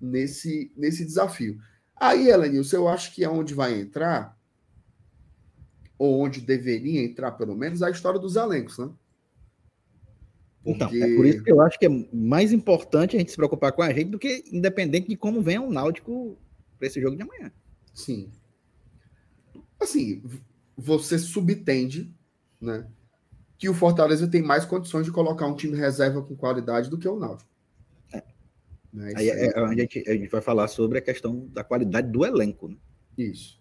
nesse, nesse desafio. Aí, Elenilson, eu acho que é onde vai entrar, ou onde deveria entrar, pelo menos, a história dos elencos, né? Porque... Então, é por isso que eu acho que é mais importante a gente se preocupar com a gente do que independente de como venha o Náutico para esse jogo de amanhã. Sim. Assim, você subtende, né? Que o Fortaleza tem mais condições de colocar um time reserva com qualidade do que o Náutico. Né? Aí é, é, a, gente, a gente vai falar sobre a questão da qualidade do elenco. Né? Isso.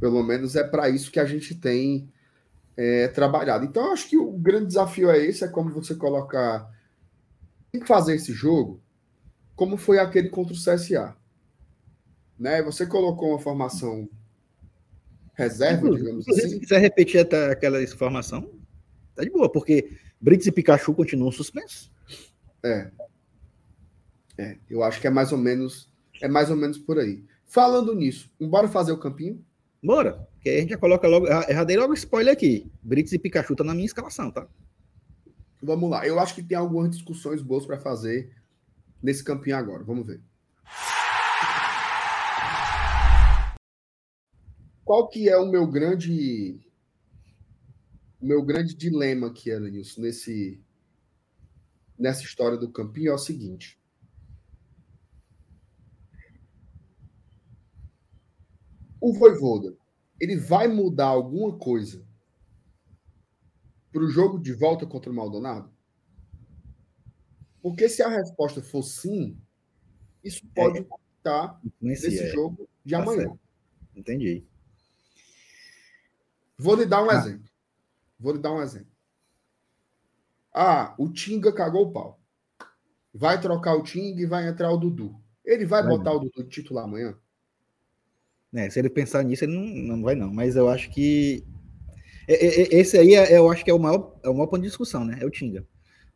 Pelo menos é para isso que a gente tem é, trabalhado. Então, acho que o grande desafio é esse: é como você colocar. Tem que fazer esse jogo como foi aquele contra o CSA. Né? Você colocou uma formação reserva, digamos assim. Se quiser repetir até aquela informação, tá de boa, porque Brits e Pikachu continuam suspensos. É. É, eu acho que é mais ou menos é mais ou menos por aí. Falando nisso, bora fazer o campinho? Bora. Que a gente já coloca logo. Erradei logo spoiler aqui. Brits e Pikachu tá na minha escalação, tá? Vamos lá. Eu acho que tem algumas discussões boas para fazer nesse campinho agora. Vamos ver. Qual que é o meu grande o meu grande dilema aqui, Elenilson, nesse nessa história do campinho é o seguinte. O Voivoda, ele vai mudar alguma coisa para o jogo de volta contra o Maldonado? Porque se a resposta for sim, isso pode é, estar nesse é. jogo de tá amanhã. Certo. Entendi. Vou lhe dar um ah. exemplo. Vou lhe dar um exemplo. Ah, o Tinga cagou o pau. Vai trocar o Tinga e vai entrar o Dudu. Ele vai, vai botar não. o Dudu de titular amanhã? É, se ele pensar nisso, ele não, não vai, não. Mas eu acho que. Esse aí é, eu acho que é o maior, é o maior ponto de discussão, né? É o Tinga.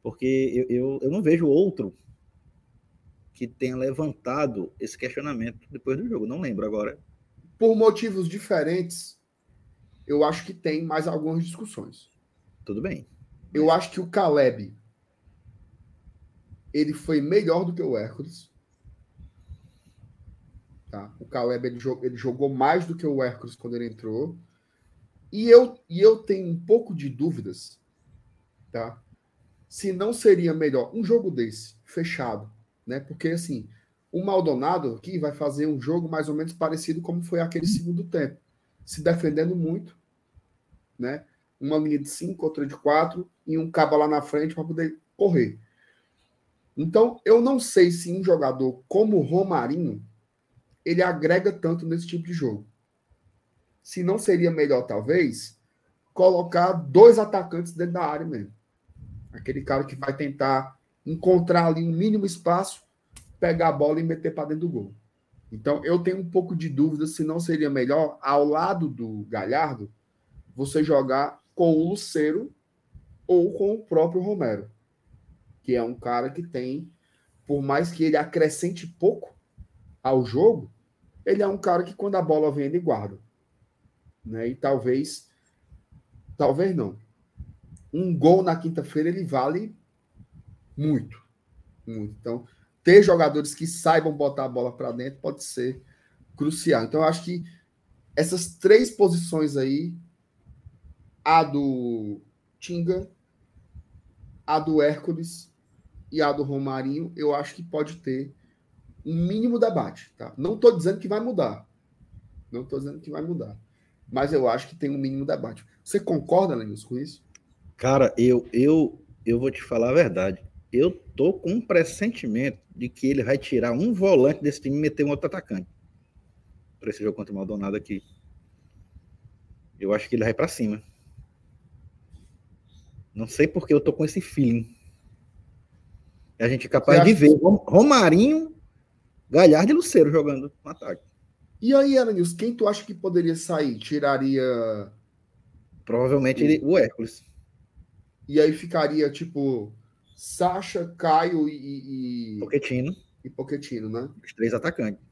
Porque eu, eu, eu não vejo outro que tenha levantado esse questionamento depois do jogo. Não lembro agora. Por motivos diferentes, eu acho que tem mais algumas discussões. Tudo bem. Eu acho que o Caleb ele foi melhor do que o Hércules. Tá? O Caleb ele jogou, ele jogou mais do que o Hércules quando ele entrou. E eu, e eu tenho um pouco de dúvidas, tá? Se não seria melhor um jogo desse, fechado, né? Porque assim, o Maldonado aqui vai fazer um jogo mais ou menos parecido como foi aquele segundo tempo, se defendendo muito, né? Uma linha de cinco, outra de quatro e um cabo lá na frente para poder correr. Então, eu não sei se um jogador como o Romarinho ele agrega tanto nesse tipo de jogo. Se não seria melhor, talvez, colocar dois atacantes dentro da área mesmo. Aquele cara que vai tentar encontrar ali um mínimo espaço, pegar a bola e meter para dentro do gol. Então, eu tenho um pouco de dúvida se não seria melhor, ao lado do Galhardo, você jogar com o Luceiro ou com o próprio Romero, que é um cara que tem, por mais que ele acrescente pouco ao jogo, ele é um cara que quando a bola vem, ele guarda. Né? E talvez, talvez não. Um gol na quinta-feira ele vale muito. Muito. Então, ter jogadores que saibam botar a bola para dentro pode ser crucial. Então, eu acho que essas três posições aí, a do Tinga, a do Hércules e a do Romarinho, eu acho que pode ter um mínimo debate. Tá? Não estou dizendo que vai mudar. Não estou dizendo que vai mudar. Mas eu acho que tem um mínimo debate. Você concorda, Lenils, com isso? Cara, eu, eu, eu vou te falar a verdade eu tô com um pressentimento de que ele vai tirar um volante desse time e meter um outro atacante. Para esse jogo contra o Maldonado aqui. Eu acho que ele vai para cima. Não sei porque eu tô com esse feeling. A gente é capaz de ver Romarinho, Galhardo e Luceiro jogando no ataque. E aí, Aranils, quem tu acha que poderia sair? Tiraria. Provavelmente o, ele, o Hércules. E aí ficaria, tipo, Sacha, Caio e. e Poquetino. E Poquetino, né? Os três atacantes.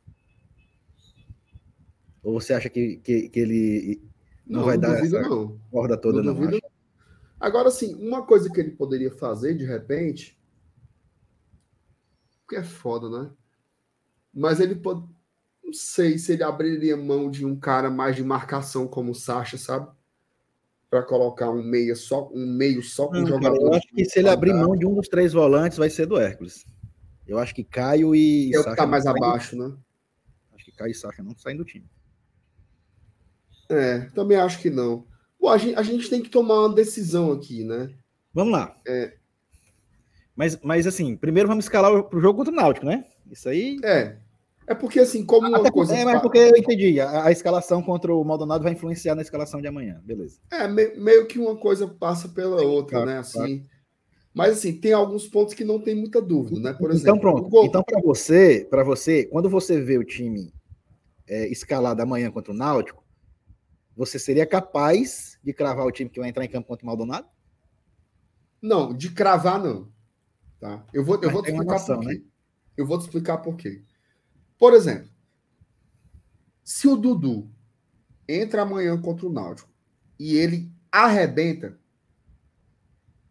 Ou você acha que, que, que ele não, não vai não dar duvido, essa não. corda toda, não? não Agora, sim, uma coisa que ele poderia fazer de repente. Porque é foda, né? Mas ele pode. Não sei se ele abriria mão de um cara mais de marcação como o Sacha, sabe? para colocar um meia só, um meio só com não, jogador. eu acho que se ele abrir mão de um dos três volantes, vai ser do Hércules. Eu acho que Caio e. É o que tá mais abaixo, né? Acho que Caio e Sacha não saem do time. É, também acho que não. Pô, a gente, a gente tem que tomar uma decisão aqui, né? Vamos lá. É. Mas, mas assim, primeiro vamos escalar o jogo contra o Náutico, né? Isso aí. É. É porque, assim, como uma coisa. É, mas porque eu entendi. A, a, escalação contra o Maldonado vai influenciar na escalação de amanhã. Beleza. É, me, meio que uma coisa passa pela outra, claro, né? Assim. Claro. Mas, assim, tem alguns pontos que não tem muita dúvida, né? Por então, exemplo. Então, pronto. Então, para você, para você, quando você vê o time é, escalado amanhã contra o Náutico, você seria capaz de cravar o time que vai entrar em campo contra o Maldonado? Não, de cravar, não. Tá? Eu vou, eu vou te explicar noção, por quê. Né? Eu vou te explicar por quê. Por exemplo, se o Dudu entra amanhã contra o Náutico e ele arrebenta,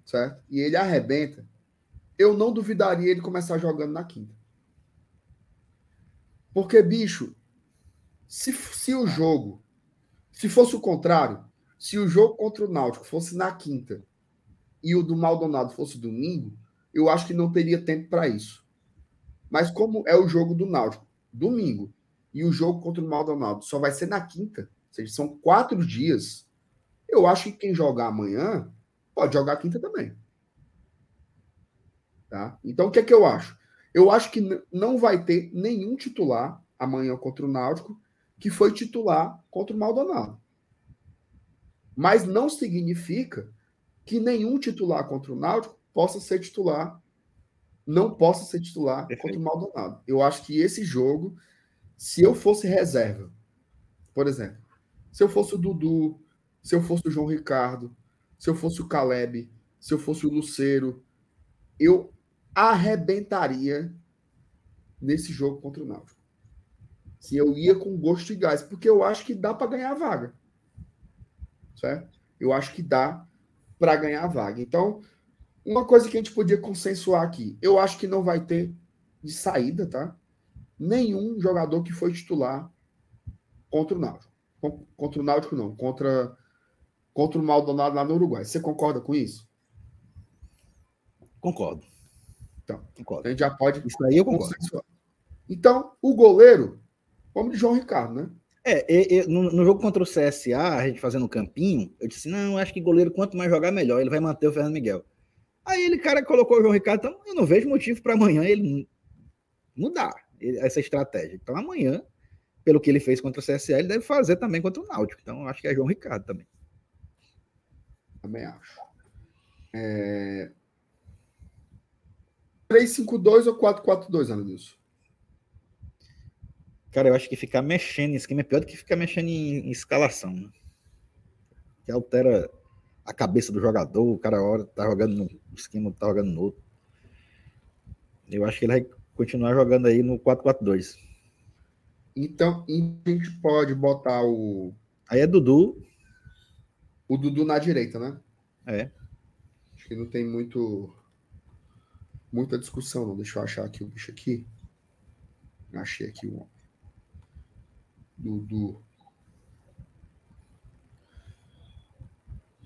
certo? E ele arrebenta, eu não duvidaria ele começar jogando na quinta. Porque, bicho, se, se o jogo, se fosse o contrário, se o jogo contra o Náutico fosse na quinta e o do Maldonado fosse domingo, eu acho que não teria tempo para isso. Mas como é o jogo do Náutico, domingo. E o jogo contra o Maldonado só vai ser na quinta. Ou seja, são quatro dias. Eu acho que quem jogar amanhã pode jogar quinta também. Tá? Então, o que é que eu acho? Eu acho que não vai ter nenhum titular amanhã contra o Náutico que foi titular contra o Maldonado. Mas não significa que nenhum titular contra o Náutico possa ser titular não possa ser titular Perfeito. contra o Maldonado. Eu acho que esse jogo, se eu fosse reserva, por exemplo, se eu fosse o Dudu, se eu fosse o João Ricardo, se eu fosse o Caleb, se eu fosse o Luceiro, eu arrebentaria nesse jogo contra o Náutico. Se eu ia com gosto de gás, porque eu acho que dá para ganhar a vaga. Certo? Eu acho que dá para ganhar a vaga. Então, uma coisa que a gente podia consensuar aqui, eu acho que não vai ter de saída, tá? Nenhum jogador que foi titular contra o Náutico. Contra o Náutico, não. Contra, contra o Maldonado lá no Uruguai. Você concorda com isso? Concordo. Então, concordo. a gente já pode. Isso aí eu concordo. Consensuar. Então, o goleiro, vamos de João Ricardo, né? É, no, no, jogo contra o CSA, a gente fazendo o campinho, eu disse: não, acho que goleiro, quanto mais jogar, melhor. Ele vai manter o Fernando Miguel. Aí ele, cara, colocou o João Ricardo, então eu não vejo motivo para amanhã ele mudar essa estratégia. Então amanhã, pelo que ele fez contra o CSA, ele deve fazer também contra o Náutico. Então eu acho que é João Ricardo também. Também acho. É... 3-5-2 ou 4-4-2, Anilson? Cara, eu acho que ficar mexendo em esquema é pior do que ficar mexendo em, em escalação. Né? Que altera a cabeça do jogador, o cara hora tá jogando num esquema, tá jogando no outro. Eu acho que ele vai continuar jogando aí no 4-4-2. Então, a gente pode botar o. Aí é Dudu. O Dudu na direita, né? É. Acho que não tem muito. Muita discussão, não. Deixa eu achar aqui o bicho aqui. Achei aqui o. Dudu.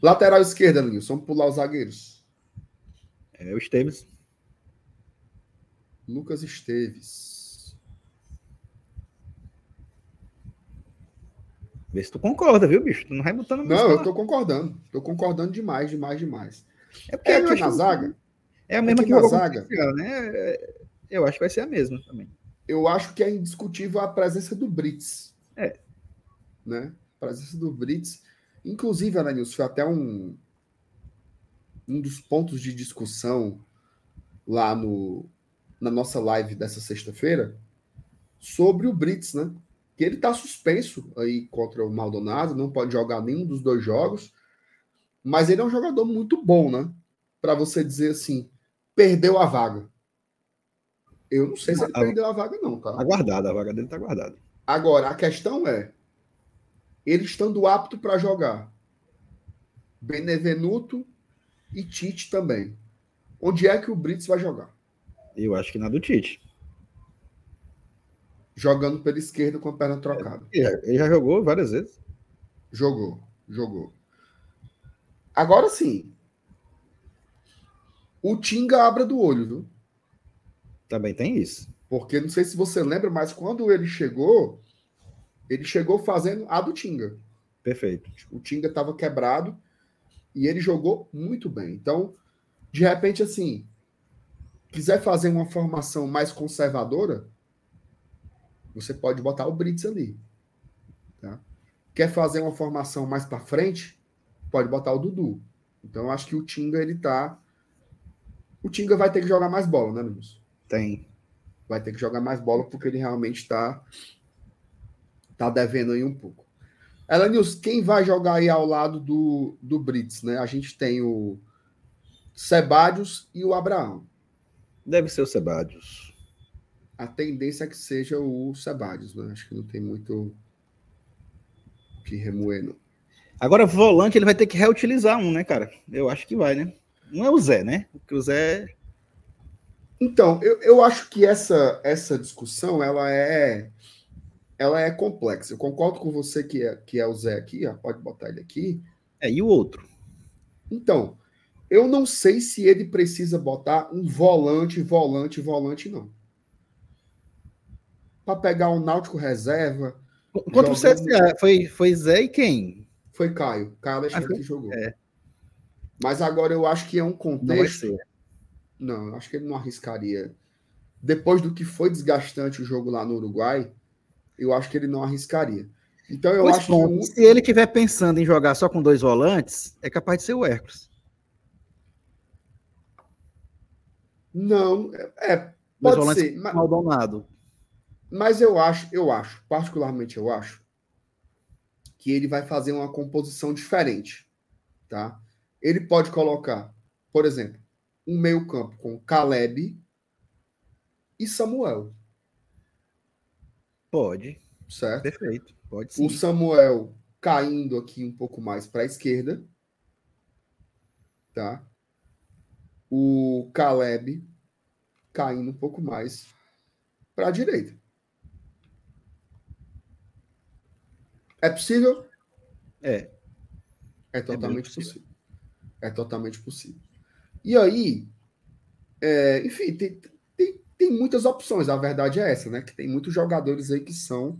Lateral esquerda, Nilson. Vamos pular os zagueiros. É o Esteves. Lucas Esteves. Vê se tu concorda, viu, bicho? Tu não vai botando Não, eu tô concordando. Tô concordando demais, demais, demais. É porque É aqui na zaga. É a mesma que na zaga. né? É, Eu acho que vai ser a mesma também. eu acho que é indiscutível a presença do Brits. É. Né? A presença do Brits. Inclusive, Ananilson, foi até um, um dos pontos de discussão lá no, na nossa live dessa sexta-feira sobre o Brits, né? Que ele tá suspenso aí contra o Maldonado, não pode jogar nenhum dos dois jogos, mas ele é um jogador muito bom, né? Para você dizer assim, perdeu a vaga. Eu não sei se ele Ah, perdeu a vaga, não, tá? Aguardada, a vaga dele tá guardada. Agora, a questão é, ele estando apto para jogar, Benevenuto e Tite também. Onde é que o Brits vai jogar? Eu acho que na do Tite. Jogando pela esquerda com a perna trocada. Ele já, ele já jogou várias vezes. Jogou, jogou. Agora sim. O Tinga abre do olho, viu? Também tem isso. Porque não sei se você lembra, mas quando ele chegou, ele chegou fazendo a do Tinga. Perfeito. O Tinga estava quebrado e ele jogou muito bem. Então, de repente, assim, quiser fazer uma formação mais conservadora, você pode botar o Brits ali. Tá? Quer fazer uma formação mais para frente, pode botar o Dudu. Então, eu acho que o Tinga, ele tá. O Tinga vai ter que jogar mais bola, né, Nunes? Tem. vai ter que jogar mais bola porque ele realmente está tá devendo aí um pouco. Elanius, quem vai jogar aí ao lado do, do Brits, né? A gente tem o Sebadios e o Abraão. Deve ser o Sebadios. A tendência é que seja o Sebadios, né? Acho que não tem muito que remoer, não. Agora, volante, ele vai ter que reutilizar um, né, cara? Eu acho que vai, né? Não é o Zé, né? Porque o Zé. Então, eu, eu acho que essa, essa discussão, ela é ela é complexa. Eu concordo com você que é, que é o Zé aqui, ó, pode botar ele aqui. É, e o outro? Então, eu não sei se ele precisa botar um volante, volante, volante, não. Para pegar um Náutico reserva, Contra o CSA, foi, foi Zé e quem? foi Caio. Caio Alexandre Ah, foi? que jogou. É. Mas agora eu acho que é um Não contexto. Não, eu acho que ele não arriscaria. Depois do que foi desgastante o jogo lá no Uruguai, eu acho que ele não arriscaria. Então eu Pois acho pronto, que. se ele estiver pensando em jogar só com dois volantes, é capaz de ser o Hércules. Não, é, é, Dois pode volantes ser. Mas, Maldonado. mas eu acho, eu acho, particularmente eu acho, que ele vai fazer uma composição diferente. Tá? Ele pode colocar, por exemplo, um meio-campo com Caleb e Samuel, Pode. certo? Perfeito. Pode sim. O Samuel caindo aqui um pouco mais para a esquerda, tá? O Caleb caindo um pouco mais para a direita. É possível? É. É totalmente possível. possível. É totalmente possível. E aí, é, enfim, tem, tem, muitas opções. A verdade é essa, né? Que tem muitos jogadores aí que são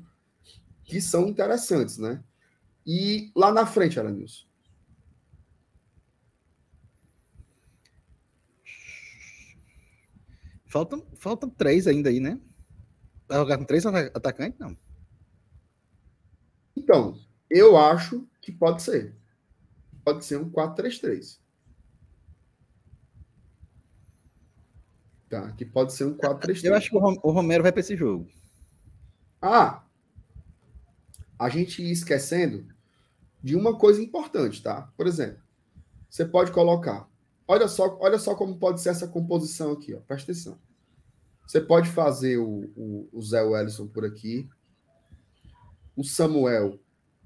que são interessantes, né? E lá na frente, Aranilson. Faltam, faltam três ainda aí, né? Vai jogar com três ata- atacantes? Não. Então, eu acho que pode ser. Pode ser um 4-3-3. Tá, que pode ser um 4-3-3. Eu acho que o Rom- o Romero vai para esse jogo. Ah, a gente ia esquecendo de uma coisa importante, tá? Por exemplo, você pode colocar. Olha só, olha só como pode ser essa composição aqui, ó. Presta atenção. Você pode fazer o, o, o Zé Wellison por aqui, o Samuel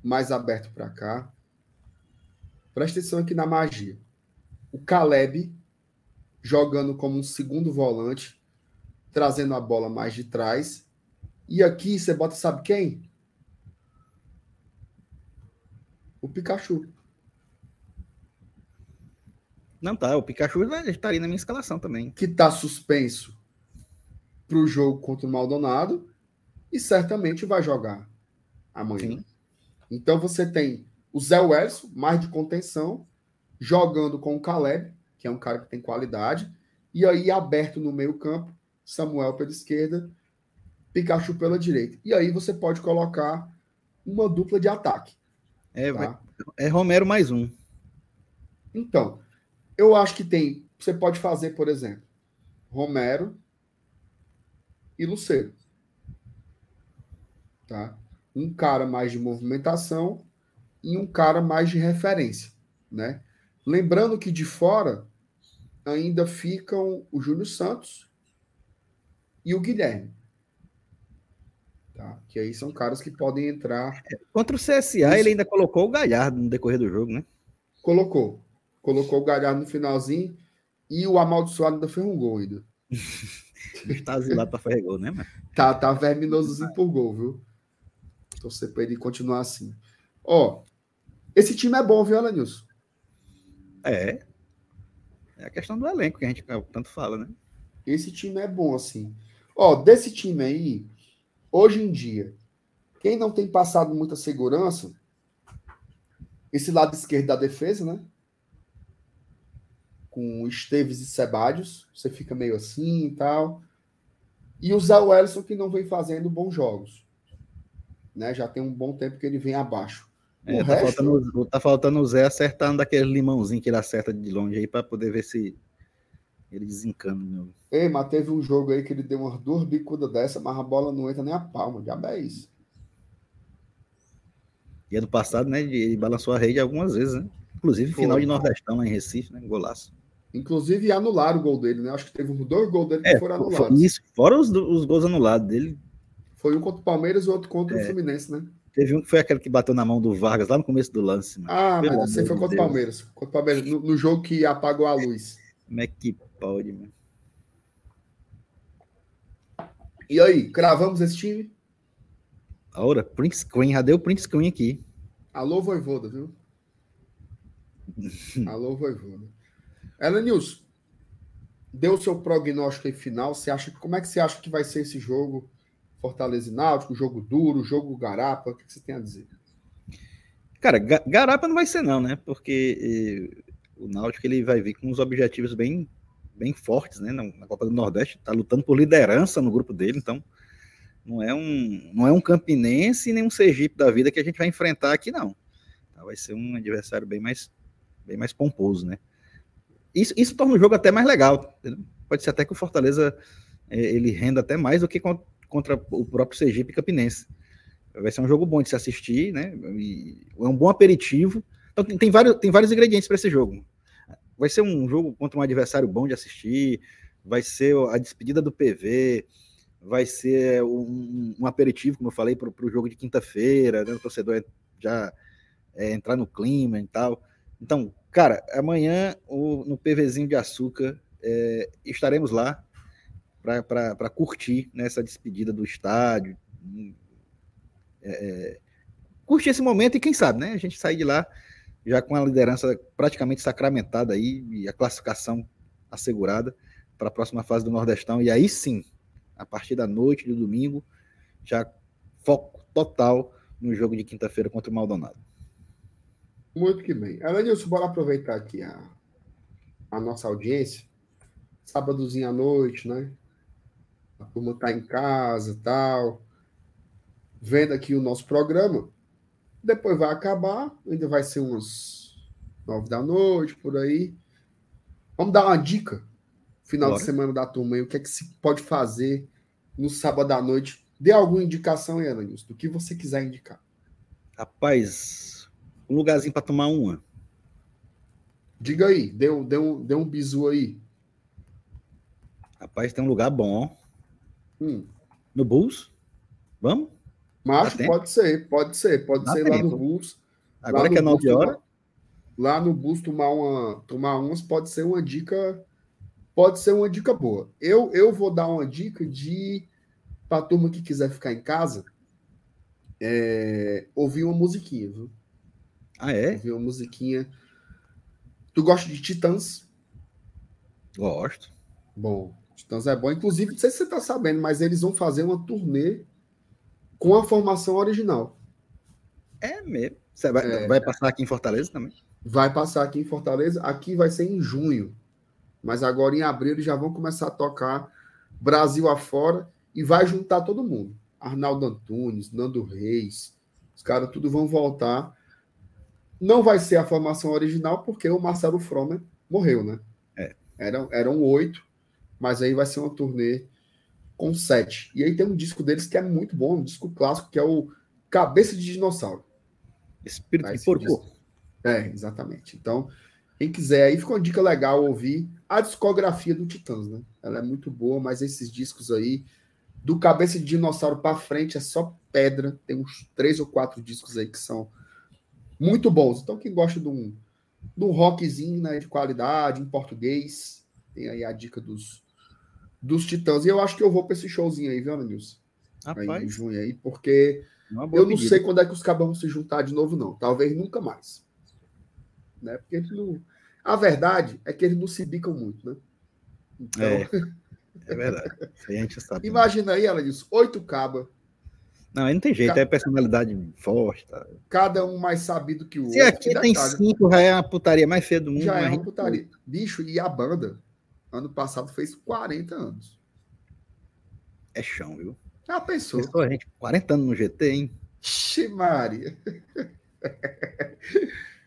mais aberto para cá. Presta atenção aqui na magia. O Caleb jogando como um segundo volante, trazendo a bola mais de trás. E aqui você bota, sabe quem? O Pikachu. Não tá, o Pikachu estaria na minha escalação também. Que está suspenso para o jogo contra o Maldonado e certamente vai jogar amanhã. Sim. Então você tem o Zé Wellison, mais de contenção, jogando com o Caleb, que é um cara que tem qualidade, e aí aberto no meio-campo, Samuel pela esquerda, Pikachu pela direita. E aí você pode colocar uma dupla de ataque. É, tá? é Romero mais um. Então, eu acho que tem. Você pode fazer, por exemplo, Romero e Luceiro. Tá? Um cara mais de movimentação e um cara mais de referência, né? Lembrando que de fora ainda ficam o Júlio Santos e o Guilherme. Tá? Que aí são caras que podem entrar. Contra o CSA, Isso. ele ainda colocou o Galhardo no decorrer do jogo, né? Colocou. Colocou o Galhardo no finalzinho e o amaldiçoado ainda fez um gol ainda. tá asilado para fazer gol, né, mano? Tá, tá verminosozinho por gol, viu? Torcer para ele continuar assim. Ó, esse time é bom, viu, Alanilson? É. É a questão do elenco que a gente tanto fala, né? Esse time é bom, assim. Ó, desse time aí, Hoje em dia, quem não tem passado muita segurança, esse lado esquerdo da defesa, né? Com Esteves e Sebadios, você fica meio assim e tal. E o Zé Wellison, que não vem fazendo bons jogos. Né? Já tem um bom tempo que ele vem abaixo. É, tá, faltando, tá faltando o Zé acertando daquele limãozinho que ele acerta de longe aí para poder ver se ele desencana, meu. Ei, mas teve um jogo aí que ele deu umas duas bicudas dessa, mas a bola não entra nem a palma. Diabo é isso. E ano passado, né, ele balançou a rede algumas vezes, né? Inclusive final de Nordestão lá em Recife, né? Golaço. Inclusive anularam o gol dele, né? Acho que teve dois gols dele que é, foram anulados. Isso, fora os, os gols anulados dele. Foi um contra o Palmeiras e outro contra é. o Fluminense, né? Teve um que foi aquele que bateu na mão do Vargas lá no começo do lance. Mano. Ah, Pelo mas você foi contra o Palmeiras. Contra o Palmeiras, no, no jogo que apagou a luz. Como é que pode, mano? E aí, cravamos esse time? Ora, print screen, já deu print screen aqui. Alô, Voivoda, viu? Alô, Voivoda. Ela News, deu o seu prognóstico aí final. Você acha, como é que você acha que vai ser esse jogo? Fortaleza e Náutico, jogo duro, jogo garapa, o que você tem a dizer? Cara, garapa não vai ser não, né? Porque o Náutico ele vai vir com uns objetivos bem, bem fortes, né? Na, Copa do Nordeste, está lutando por liderança no grupo dele, então não é um, não é um Campinense nem um Sergipe da vida que a gente vai enfrentar aqui, não. Tá, vai ser um adversário bem mais, bem mais pomposo, né? Isso, isso torna o jogo até mais legal. Pode ser até que o Fortaleza é, ele renda até mais do que contra o próprio Sergipe Campinense. Vai ser um jogo bom de se assistir, né? E é um bom aperitivo. Então tem, tem vários, tem vários ingredientes para esse jogo. Vai ser um jogo contra um adversário bom de assistir, vai ser a despedida do PV, vai ser um, um aperitivo, como eu falei, para o jogo de quinta-feira, né, o torcedor já é, entrar no clima e tal. Então, cara, amanhã no PVzinho de açúcar é, estaremos lá para curtir nessa né, despedida do estádio. É, é, curtir esse momento e quem sabe, né? A gente sair de lá já com a liderança praticamente sacramentada aí e a classificação assegurada para a próxima fase do Nordestão. E aí sim, a partir da noite do domingo, já foco total no jogo de quinta-feira contra o Maldonado. Muito que bem. Alanilson, bora aproveitar aqui a, a nossa audiência. Sábadozinho à noite, né? A turma tá em casa tal. Vendo aqui o nosso programa. Depois vai acabar, ainda vai ser umas nove da noite, por aí. Vamos dar uma dica. Final Bora. de semana da turma aí, o que é que se pode fazer no sábado à noite Dê alguma indicação aí, do que você quiser indicar. Rapaz, um lugarzinho para tomar uma. Diga aí, dê um, dê um, dê um bizu aí. Rapaz, tem um lugar bom. Hum. No Bulls? Vamos? Mas Dá pode ser, pode ser, pode Dá ser lá no tempo. Bulls. Agora Lá que é no 9 Bulls, horas. Lá no Bulls tomar uma, tomar umas pode ser uma dica, pode ser uma dica boa. Eu, eu vou dar uma dica de para a turma que quiser ficar em casa, é, ouvir uma musiquinha, viu? Ah, é? Ouvir uma musiquinha. Tu gosta de Titãs? Gosto. Bom, Titãs é bom. Inclusive, não sei se você tá sabendo, mas eles vão fazer uma turnê com a formação original. É mesmo. Você vai, É. vai passar aqui em Fortaleza também? Vai passar aqui em Fortaleza. Aqui vai ser em junho. Mas agora em abril eles já vão começar a tocar Brasil afora e vai juntar todo mundo. Arnaldo Antunes, Nando Reis, os caras tudo vão voltar. Não vai ser a formação original porque o Marcelo Fromer morreu, né? É. Eram, eram oito, mas aí vai ser uma turnê com sete. E aí tem um disco deles que é muito bom, um disco clássico, que é o Cabeça de Dinossauro. Espírito Vai de porco. É, exatamente. Então, quem quiser aí, fica uma dica legal ouvir a discografia do Titãs, né? Ela é muito boa, mas esses discos aí, do Cabeça de Dinossauro para frente, é só pedra. Tem uns três ou quatro discos aí que são muito bons. Então, quem gosta de um, de um rockzinho né, de qualidade, em português, tem aí a dica dos, dos Titãs. E eu acho que eu vou para esse showzinho aí, viu, Ana Nilson? Aí, em Rapaz, junho aí, porque eu não sei quando é que os cabos vão se juntar de novo, não. Talvez nunca mais. Né? Porque eles não... A verdade é que eles não se bicam muito, né? Então, É. É verdade. A gente sabe. imagina aí, ela disse, oito cabas, Não, aí não tem jeito, Ca- é personalidade forte. Tá? cada um mais sabido que o Se outro. aqui E tem detalhe, cinco, já é a putaria mais feia do mundo. Já é uma putaria. Bicho, e a banda, ano passado, fez 40 anos. É chão, viu? Já pensou? Pensou a gente 40 anos no GT, hein? Ixi, Maria.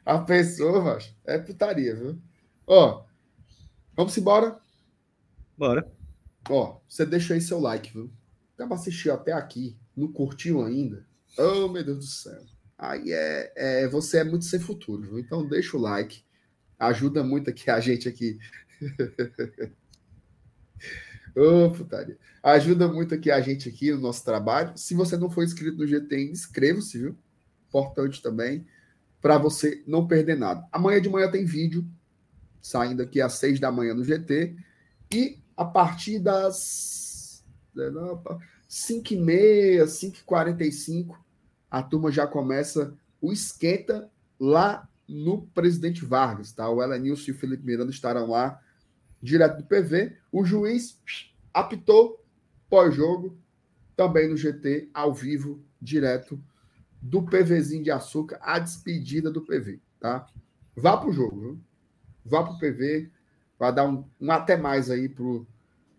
a pessoa, macho, é putaria, viu? Ó, vamos embora? Bora. Ó, você deixa aí seu like, viu? Acaba assistir até aqui, não curtiu ainda? Oh, meu Deus do céu. Aí é, é você é muito sem futuro, viu? Então deixa o like. Ajuda muito aqui a gente aqui. Ô, putaria. Ajuda muito aqui a gente aqui no nosso trabalho. Se você não for inscrito no GT, inscreva-se, viu? Importante também, para você não perder nada. Amanhã de manhã tem vídeo saindo aqui às seis da manhã no GT. E a partir das 5 e meia, 5 e 45 a turma já começa o esquenta lá no Presidente Vargas, tá? O Elenilson e o Felipe Miranda estarão lá, direto do PV. O juiz apitou pós-jogo, também no GT, ao vivo, direto do PVzinho de açúcar, a despedida do PV, tá? Vá pro jogo, viu? Vá pro PV, vai dar um, um até mais aí pro,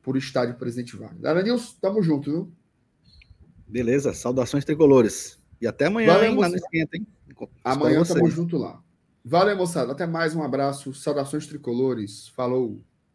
pro estádio Presidente Vargas. Elenilson, tamo junto, viu? Beleza, saudações tricolores. E até amanhã, Valeu, hein? Lá no esquenta, hein? Amanhã Espero tamo vocês. junto lá. Valeu, moçada. Até mais, um abraço. Saudações tricolores. Falou.